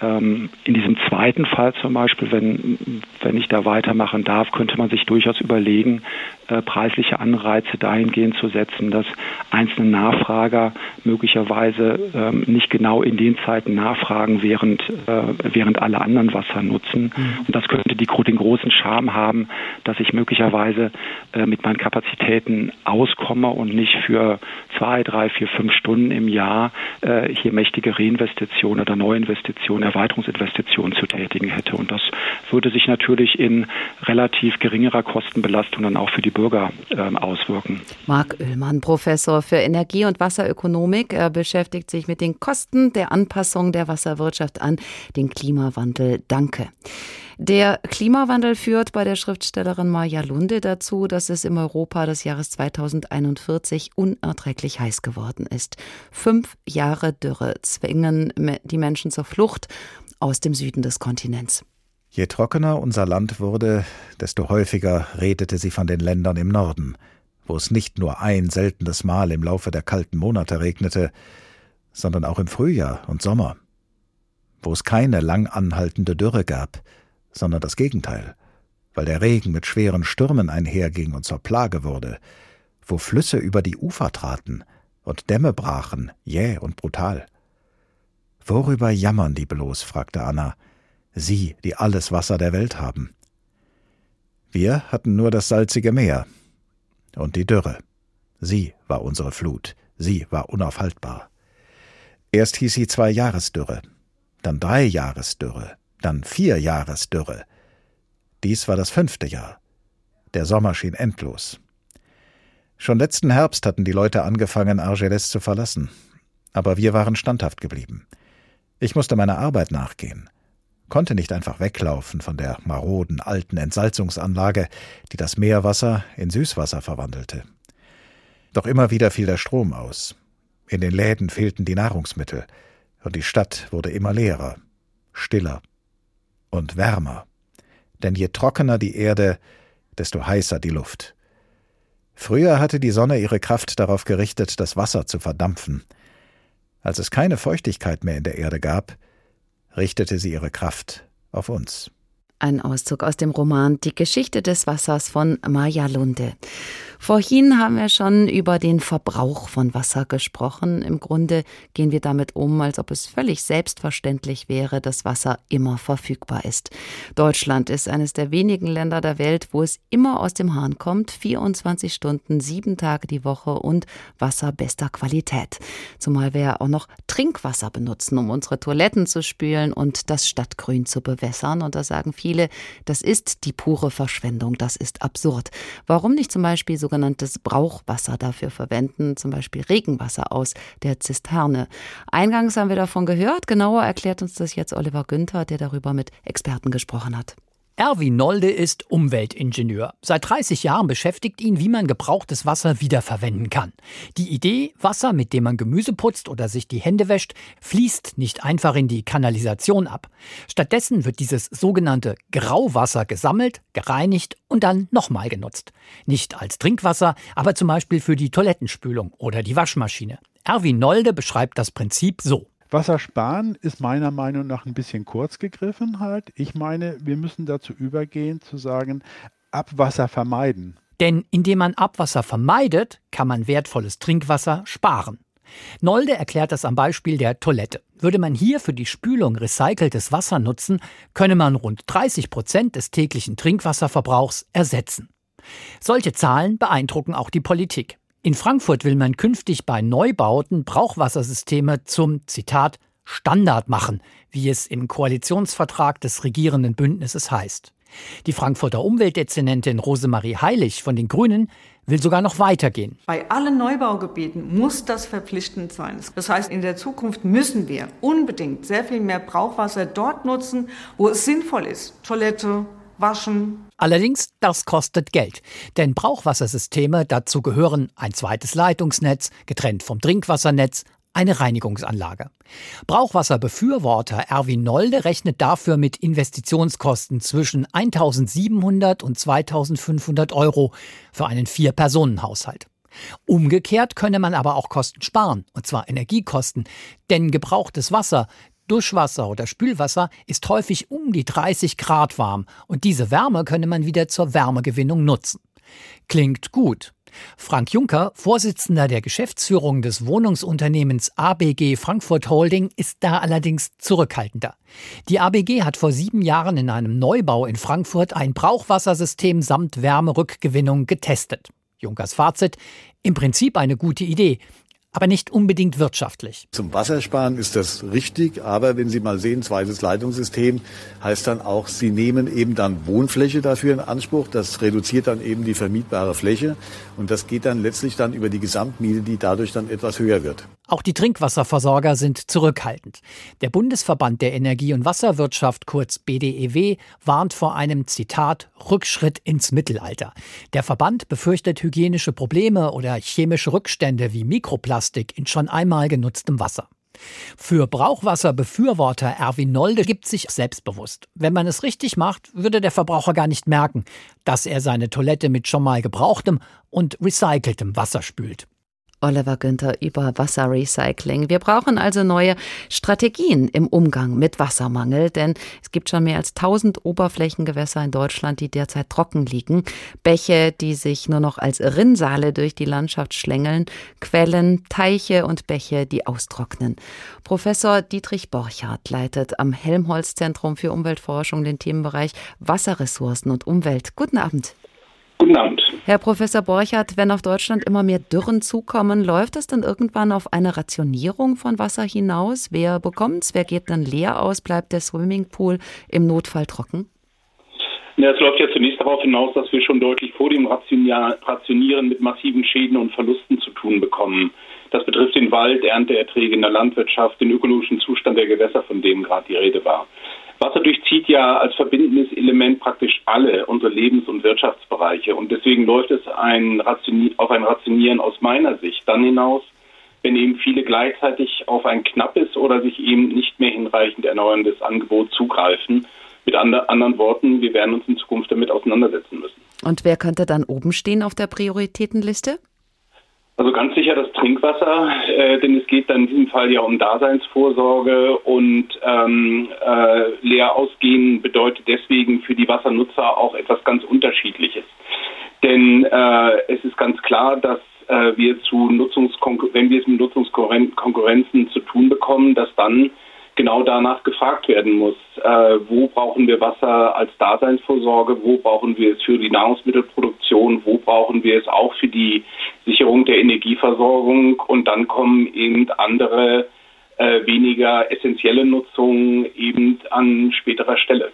Ähm, in diesem zweiten Fall zum Beispiel, wenn, wenn ich da weitermachen darf, könnte man sich durchaus überlegen, äh, preisliche Anreize dahingehend zu setzen, dass einzelne Nachfrager möglicherweise ähm, nicht genau in den Zeiten nachfragen, während, äh, während alle anderen Wasser nutzen. Mhm. Und das könnte die, den großen Charme haben, dass ich möglicherweise äh, mit meinen Kapazitäten auskomme und nicht für zwei, drei, vier, fünf Stunden im Jahr äh, hier mächtige Reinvestitionen oder Neuinvestitionen Erweiterungsinvestitionen zu tätigen hätte. Und das würde sich natürlich in relativ geringerer Kostenbelastung dann auch für die Bürger äh, auswirken. Marc Oehlmann, Professor für Energie- und Wasserökonomik, er beschäftigt sich mit den Kosten der Anpassung der Wasserwirtschaft an den Klimawandel. Danke. Der Klimawandel führt bei der Schriftstellerin Maja Lunde dazu, dass es im Europa des Jahres 2041 unerträglich heiß geworden ist. Fünf Jahre Dürre zwingen die Menschen zur Flucht aus dem Süden des Kontinents. Je trockener unser Land wurde, desto häufiger redete sie von den Ländern im Norden, wo es nicht nur ein seltenes Mal im Laufe der kalten Monate regnete, sondern auch im Frühjahr und Sommer, wo es keine lang anhaltende Dürre gab, sondern das Gegenteil, weil der Regen mit schweren Stürmen einherging und zur Plage wurde, wo Flüsse über die Ufer traten und Dämme brachen, jäh und brutal. Worüber jammern die bloß? fragte Anna, sie, die alles Wasser der Welt haben. Wir hatten nur das salzige Meer und die Dürre. Sie war unsere Flut, sie war unaufhaltbar. Erst hieß sie zwei Jahresdürre, dann drei Jahresdürre, dann vier Jahresdürre. Dies war das fünfte Jahr. Der Sommer schien endlos. Schon letzten Herbst hatten die Leute angefangen, Argelès zu verlassen. Aber wir waren standhaft geblieben. Ich musste meiner Arbeit nachgehen, konnte nicht einfach weglaufen von der maroden alten Entsalzungsanlage, die das Meerwasser in Süßwasser verwandelte. Doch immer wieder fiel der Strom aus. In den Läden fehlten die Nahrungsmittel, und die Stadt wurde immer leerer, stiller und wärmer. Denn je trockener die Erde, desto heißer die Luft. Früher hatte die Sonne ihre Kraft darauf gerichtet, das Wasser zu verdampfen. Als es keine Feuchtigkeit mehr in der Erde gab, richtete sie ihre Kraft auf uns. Ein Auszug aus dem Roman Die Geschichte des Wassers von Maja Lunde. Vorhin haben wir schon über den Verbrauch von Wasser gesprochen. Im Grunde gehen wir damit um, als ob es völlig selbstverständlich wäre, dass Wasser immer verfügbar ist. Deutschland ist eines der wenigen Länder der Welt, wo es immer aus dem Hahn kommt, 24 Stunden, sieben Tage die Woche und Wasser bester Qualität. Zumal wir ja auch noch Trinkwasser benutzen, um unsere Toiletten zu spülen und das Stadtgrün zu bewässern. Und da sagen viele, das ist die pure Verschwendung, das ist absurd. Warum nicht zum Beispiel so sogenanntes Brauchwasser dafür verwenden, zum Beispiel Regenwasser aus der Zisterne. Eingangs haben wir davon gehört, genauer erklärt uns das jetzt Oliver Günther, der darüber mit Experten gesprochen hat. Erwin Nolde ist Umweltingenieur. Seit 30 Jahren beschäftigt ihn, wie man gebrauchtes Wasser wiederverwenden kann. Die Idee, Wasser, mit dem man Gemüse putzt oder sich die Hände wäscht, fließt nicht einfach in die Kanalisation ab. Stattdessen wird dieses sogenannte Grauwasser gesammelt, gereinigt und dann nochmal genutzt. Nicht als Trinkwasser, aber zum Beispiel für die Toilettenspülung oder die Waschmaschine. Erwin Nolde beschreibt das Prinzip so. Wassersparen ist meiner Meinung nach ein bisschen kurz gegriffen halt. Ich meine, wir müssen dazu übergehen zu sagen, Abwasser vermeiden. Denn indem man Abwasser vermeidet, kann man wertvolles Trinkwasser sparen. Nolde erklärt das am Beispiel der Toilette. Würde man hier für die Spülung recyceltes Wasser nutzen, könne man rund 30 Prozent des täglichen Trinkwasserverbrauchs ersetzen. Solche Zahlen beeindrucken auch die Politik. In Frankfurt will man künftig bei Neubauten Brauchwassersysteme zum, Zitat, Standard machen, wie es im Koalitionsvertrag des regierenden Bündnisses heißt. Die Frankfurter Umweltdezernentin Rosemarie Heilig von den Grünen will sogar noch weitergehen. Bei allen Neubaugebieten muss das verpflichtend sein. Das heißt, in der Zukunft müssen wir unbedingt sehr viel mehr Brauchwasser dort nutzen, wo es sinnvoll ist. Toilette, Waschen, Allerdings, das kostet Geld. Denn Brauchwassersysteme, dazu gehören ein zweites Leitungsnetz, getrennt vom Trinkwassernetz, eine Reinigungsanlage. Brauchwasserbefürworter Erwin Nolde rechnet dafür mit Investitionskosten zwischen 1700 und 2500 Euro für einen Vier-Personen-Haushalt. Umgekehrt könne man aber auch Kosten sparen, und zwar Energiekosten, denn gebrauchtes Wasser Duschwasser oder Spülwasser ist häufig um die 30 Grad warm und diese Wärme könne man wieder zur Wärmegewinnung nutzen. Klingt gut. Frank Juncker, Vorsitzender der Geschäftsführung des Wohnungsunternehmens ABG Frankfurt Holding, ist da allerdings zurückhaltender. Die ABG hat vor sieben Jahren in einem Neubau in Frankfurt ein Brauchwassersystem samt Wärmerückgewinnung getestet. Junkers Fazit, im Prinzip eine gute Idee, aber nicht unbedingt wirtschaftlich. Zum Wassersparen ist das richtig, aber wenn Sie mal sehen, zweites Leitungssystem heißt dann auch, Sie nehmen eben dann Wohnfläche dafür in Anspruch. Das reduziert dann eben die vermietbare Fläche und das geht dann letztlich dann über die Gesamtmiete, die dadurch dann etwas höher wird. Auch die Trinkwasserversorger sind zurückhaltend. Der Bundesverband der Energie- und Wasserwirtschaft, kurz BDEW, warnt vor einem Zitat Rückschritt ins Mittelalter. Der Verband befürchtet hygienische Probleme oder chemische Rückstände wie Mikroplastik in schon einmal genutztem Wasser. Für Brauchwasserbefürworter Erwin Nolde gibt sich selbstbewusst. Wenn man es richtig macht, würde der Verbraucher gar nicht merken, dass er seine Toilette mit schon mal gebrauchtem und recyceltem Wasser spült. Oliver Günther über Wasserrecycling. Wir brauchen also neue Strategien im Umgang mit Wassermangel, denn es gibt schon mehr als 1000 Oberflächengewässer in Deutschland, die derzeit trocken liegen. Bäche, die sich nur noch als Rinnsale durch die Landschaft schlängeln, Quellen, Teiche und Bäche, die austrocknen. Professor Dietrich Borchardt leitet am Helmholtz Zentrum für Umweltforschung den Themenbereich Wasserressourcen und Umwelt. Guten Abend. Guten Abend. Herr Professor Borchardt, wenn auf Deutschland immer mehr Dürren zukommen, läuft es dann irgendwann auf eine Rationierung von Wasser hinaus? Wer bekommt's? Wer geht dann leer aus? Bleibt der Swimmingpool im Notfall trocken? Ja, es läuft ja zunächst darauf hinaus, dass wir schon deutlich vor dem Rationieren mit massiven Schäden und Verlusten zu tun bekommen. Das betrifft den Wald, Ernteerträge in der Landwirtschaft, den ökologischen Zustand der Gewässer, von dem gerade die Rede war. Wasser durchzieht ja als verbindendes Element praktisch alle unsere Lebens- und Wirtschaftsbereiche. Und deswegen läuft es ein auf ein Rationieren aus meiner Sicht dann hinaus, wenn eben viele gleichzeitig auf ein knappes oder sich eben nicht mehr hinreichend erneuerndes Angebot zugreifen. Mit anderen Worten, wir werden uns in Zukunft damit auseinandersetzen müssen. Und wer könnte dann oben stehen auf der Prioritätenliste? Also ganz sicher das Trinkwasser, äh, denn es geht dann in diesem Fall ja um Daseinsvorsorge und ähm, äh, leer ausgehen bedeutet deswegen für die Wassernutzer auch etwas ganz Unterschiedliches. Denn äh, es ist ganz klar, dass äh, wir zu Nutzungskonkur wenn wir es mit Nutzungskonkurrenzen zu tun bekommen, dass dann genau danach gefragt werden muss, äh, wo brauchen wir Wasser als Daseinsvorsorge, wo brauchen wir es für die Nahrungsmittelproduktion, wo brauchen wir es auch für die Sicherung der Energieversorgung? Und dann kommen eben andere äh, weniger essentielle Nutzungen eben an späterer Stelle.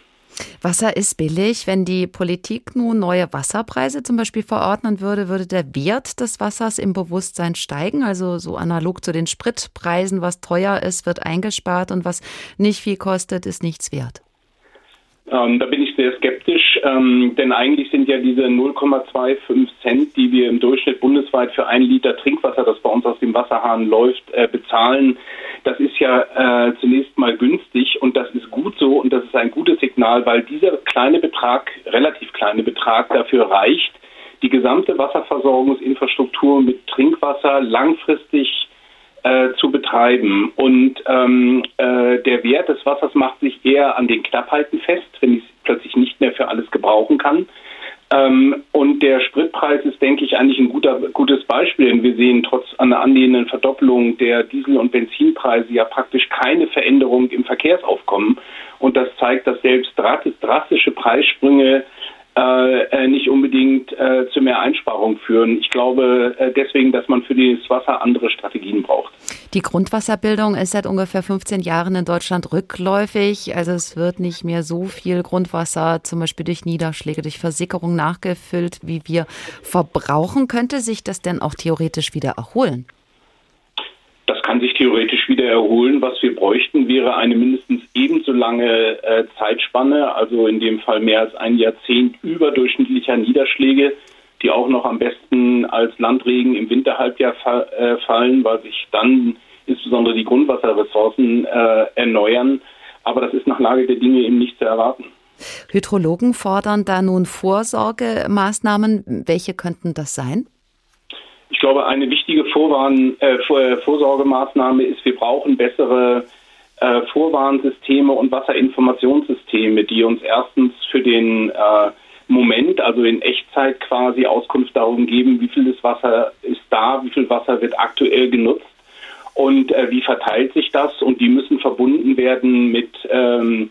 Wasser ist billig. Wenn die Politik nun neue Wasserpreise zum Beispiel verordnen würde, würde der Wert des Wassers im Bewusstsein steigen. Also so analog zu den Spritpreisen, was teuer ist, wird eingespart und was nicht viel kostet, ist nichts wert. Ähm, da bin ich sehr skeptisch, ähm, denn eigentlich sind ja diese 0,25 Cent, die wir im Durchschnitt bundesweit für einen Liter Trinkwasser, das bei uns aus dem Wasserhahn läuft, äh, bezahlen. Das ist ja äh, zunächst mal günstig und das ist gut so und das ist ein gutes Signal, weil dieser kleine Betrag, relativ kleine Betrag dafür reicht, die gesamte Wasserversorgungsinfrastruktur mit Trinkwasser langfristig äh, zu betreiben. Und ähm, äh, der Wert des Wassers macht sich eher an den Knappheiten fest, wenn ich es plötzlich nicht mehr für alles gebrauchen kann. Ähm, und der Spritpreis ist, denke ich, eigentlich ein guter, gutes Beispiel. Denn wir sehen trotz einer annehmenden Verdoppelung der Diesel- und Benzinpreise ja praktisch keine Veränderung im Verkehrsaufkommen. Und das zeigt, dass selbst drastische Preissprünge äh, äh, nicht unbedingt äh, zu mehr Einsparungen führen. Ich glaube äh, deswegen, dass man für das Wasser andere Strategien braucht. Die Grundwasserbildung ist seit ungefähr 15 Jahren in Deutschland rückläufig. Also es wird nicht mehr so viel Grundwasser, zum Beispiel durch Niederschläge, durch Versickerung nachgefüllt, wie wir verbrauchen. Könnte sich das denn auch theoretisch wieder erholen? Kann sich theoretisch wieder erholen. Was wir bräuchten, wäre eine mindestens ebenso lange äh, Zeitspanne, also in dem Fall mehr als ein Jahrzehnt überdurchschnittlicher Niederschläge, die auch noch am besten als Landregen im Winterhalbjahr fa äh, fallen, weil sich dann insbesondere die Grundwasserressourcen äh, erneuern. Aber das ist nach Lage der Dinge eben nicht zu erwarten. Hydrologen fordern da nun Vorsorgemaßnahmen. Welche könnten das sein? Ich glaube, eine wichtige Vorwarn, äh, Vorsorgemaßnahme ist, wir brauchen bessere äh, Vorwarnsysteme und Wasserinformationssysteme, die uns erstens für den äh, Moment, also in Echtzeit quasi Auskunft darum geben, wie viel des Wasser ist da, wie viel Wasser wird aktuell genutzt und äh, wie verteilt sich das? Und die müssen verbunden werden mit ähm,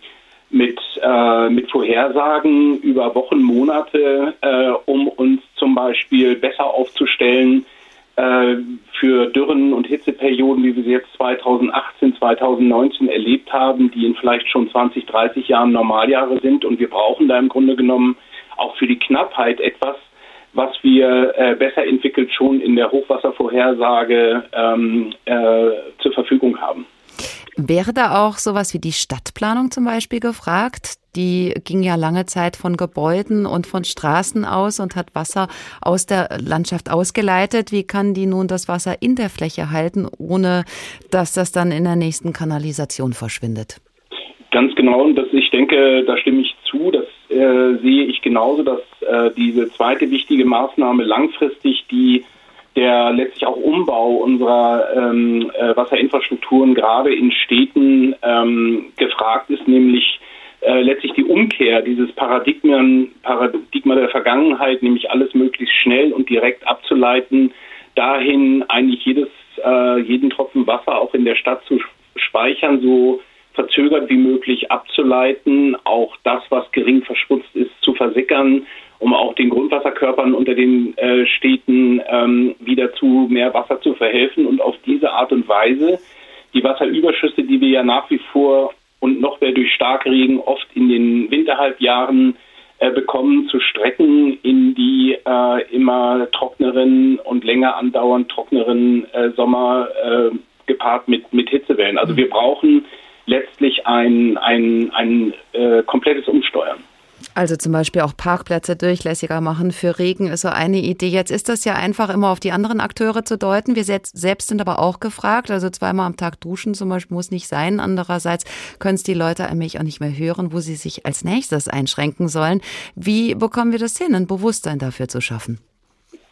mit, äh, mit Vorhersagen über Wochen, Monate, äh, um uns zum Beispiel besser aufzustellen äh, für Dürren und Hitzeperioden, wie wir sie jetzt 2018, 2019 erlebt haben, die in vielleicht schon 20, 30 Jahren Normaljahre sind. Und wir brauchen da im Grunde genommen auch für die Knappheit etwas, was wir äh, besser entwickelt schon in der Hochwasservorhersage ähm, äh, zur Verfügung haben. Wäre da auch sowas wie die Stadtplanung zum Beispiel gefragt? Die ging ja lange Zeit von Gebäuden und von Straßen aus und hat Wasser aus der Landschaft ausgeleitet. Wie kann die nun das Wasser in der Fläche halten, ohne dass das dann in der nächsten Kanalisation verschwindet? Ganz genau. Und das, ich denke, da stimme ich zu. Das äh, sehe ich genauso, dass äh, diese zweite wichtige Maßnahme langfristig die der letztlich auch Umbau unserer ähm, äh, Wasserinfrastrukturen gerade in Städten ähm, gefragt ist, nämlich äh, letztlich die Umkehr dieses Paradigmen, Paradigma der Vergangenheit, nämlich alles möglichst schnell und direkt abzuleiten, dahin eigentlich jedes, äh, jeden Tropfen Wasser auch in der Stadt zu speichern, so verzögert wie möglich abzuleiten, auch das, was gering verschmutzt ist, zu versickern, um auch den Grundwasserkörpern unter den äh, Städten ähm, wieder zu mehr Wasser zu verhelfen und auf diese Art und Weise die Wasserüberschüsse, die wir ja nach wie vor und noch mehr durch Starkregen oft in den Winterhalbjahren äh, bekommen, zu strecken in die äh, immer trockneren und länger andauernd trockneren äh, Sommer äh, gepaart mit, mit Hitzewellen. Also wir brauchen letztlich ein, ein, ein äh, komplettes Umsteuern. Also zum Beispiel auch Parkplätze durchlässiger machen für Regen ist so eine Idee. Jetzt ist das ja einfach immer auf die anderen Akteure zu deuten. Wir selbst sind aber auch gefragt. Also zweimal am Tag duschen zum Beispiel muss nicht sein. Andererseits können es die Leute allmählich auch nicht mehr hören, wo sie sich als nächstes einschränken sollen. Wie bekommen wir das hin, ein Bewusstsein dafür zu schaffen?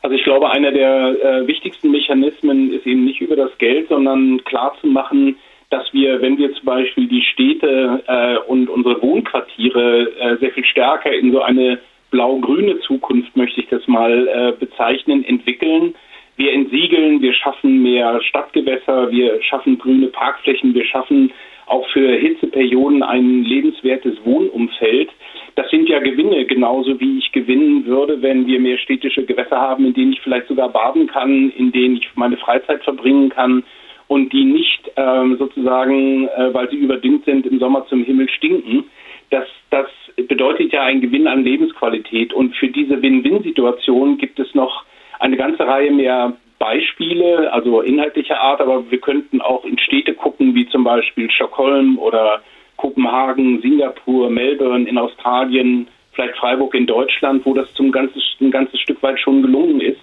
Also ich glaube, einer der äh, wichtigsten Mechanismen ist eben nicht über das Geld, sondern klar zu machen, dass wir, wenn wir zum Beispiel die Städte äh, und unsere Wohnquartiere äh, sehr viel stärker in so eine blau-grüne Zukunft, möchte ich das mal äh, bezeichnen, entwickeln, wir entsiegeln, wir schaffen mehr Stadtgewässer, wir schaffen grüne Parkflächen, wir schaffen auch für Hitzeperioden ein lebenswertes Wohnumfeld. Das sind ja Gewinne, genauso wie ich gewinnen würde, wenn wir mehr städtische Gewässer haben, in denen ich vielleicht sogar baden kann, in denen ich meine Freizeit verbringen kann und die nicht ähm, sozusagen, äh, weil sie überdüngt sind, im Sommer zum Himmel stinken. Das, das bedeutet ja ein Gewinn an Lebensqualität. Und für diese Win-Win-Situation gibt es noch eine ganze Reihe mehr Beispiele, also inhaltlicher Art, aber wir könnten auch in Städte gucken, wie zum Beispiel Stockholm oder Kopenhagen, Singapur, Melbourne in Australien, vielleicht Freiburg in Deutschland, wo das zum ganzes, ein ganzes Stück weit schon gelungen ist.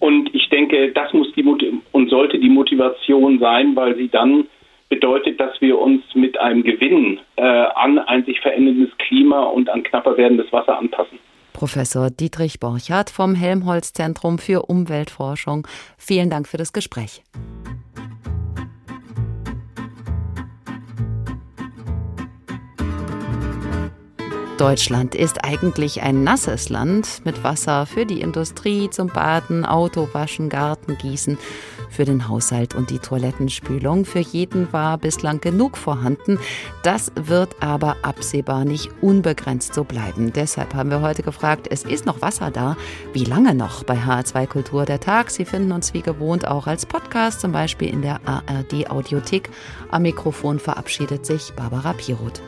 Und ich denke, das muss die und sollte die Motivation sein, weil sie dann bedeutet, dass wir uns mit einem Gewinn äh, an ein sich veränderndes Klima und an knapper werdendes Wasser anpassen. Professor Dietrich Borchardt vom Helmholtz Zentrum für Umweltforschung. Vielen Dank für das Gespräch. Deutschland ist eigentlich ein nasses Land mit Wasser für die Industrie, zum Baden, Autowaschen, Gartengießen, für den Haushalt und die Toilettenspülung. Für jeden war bislang genug vorhanden. Das wird aber absehbar nicht unbegrenzt so bleiben. Deshalb haben wir heute gefragt, es ist noch Wasser da. Wie lange noch bei H2 Kultur der Tag? Sie finden uns wie gewohnt auch als Podcast, zum Beispiel in der ARD Audiothek. Am Mikrofon verabschiedet sich Barbara Piroth.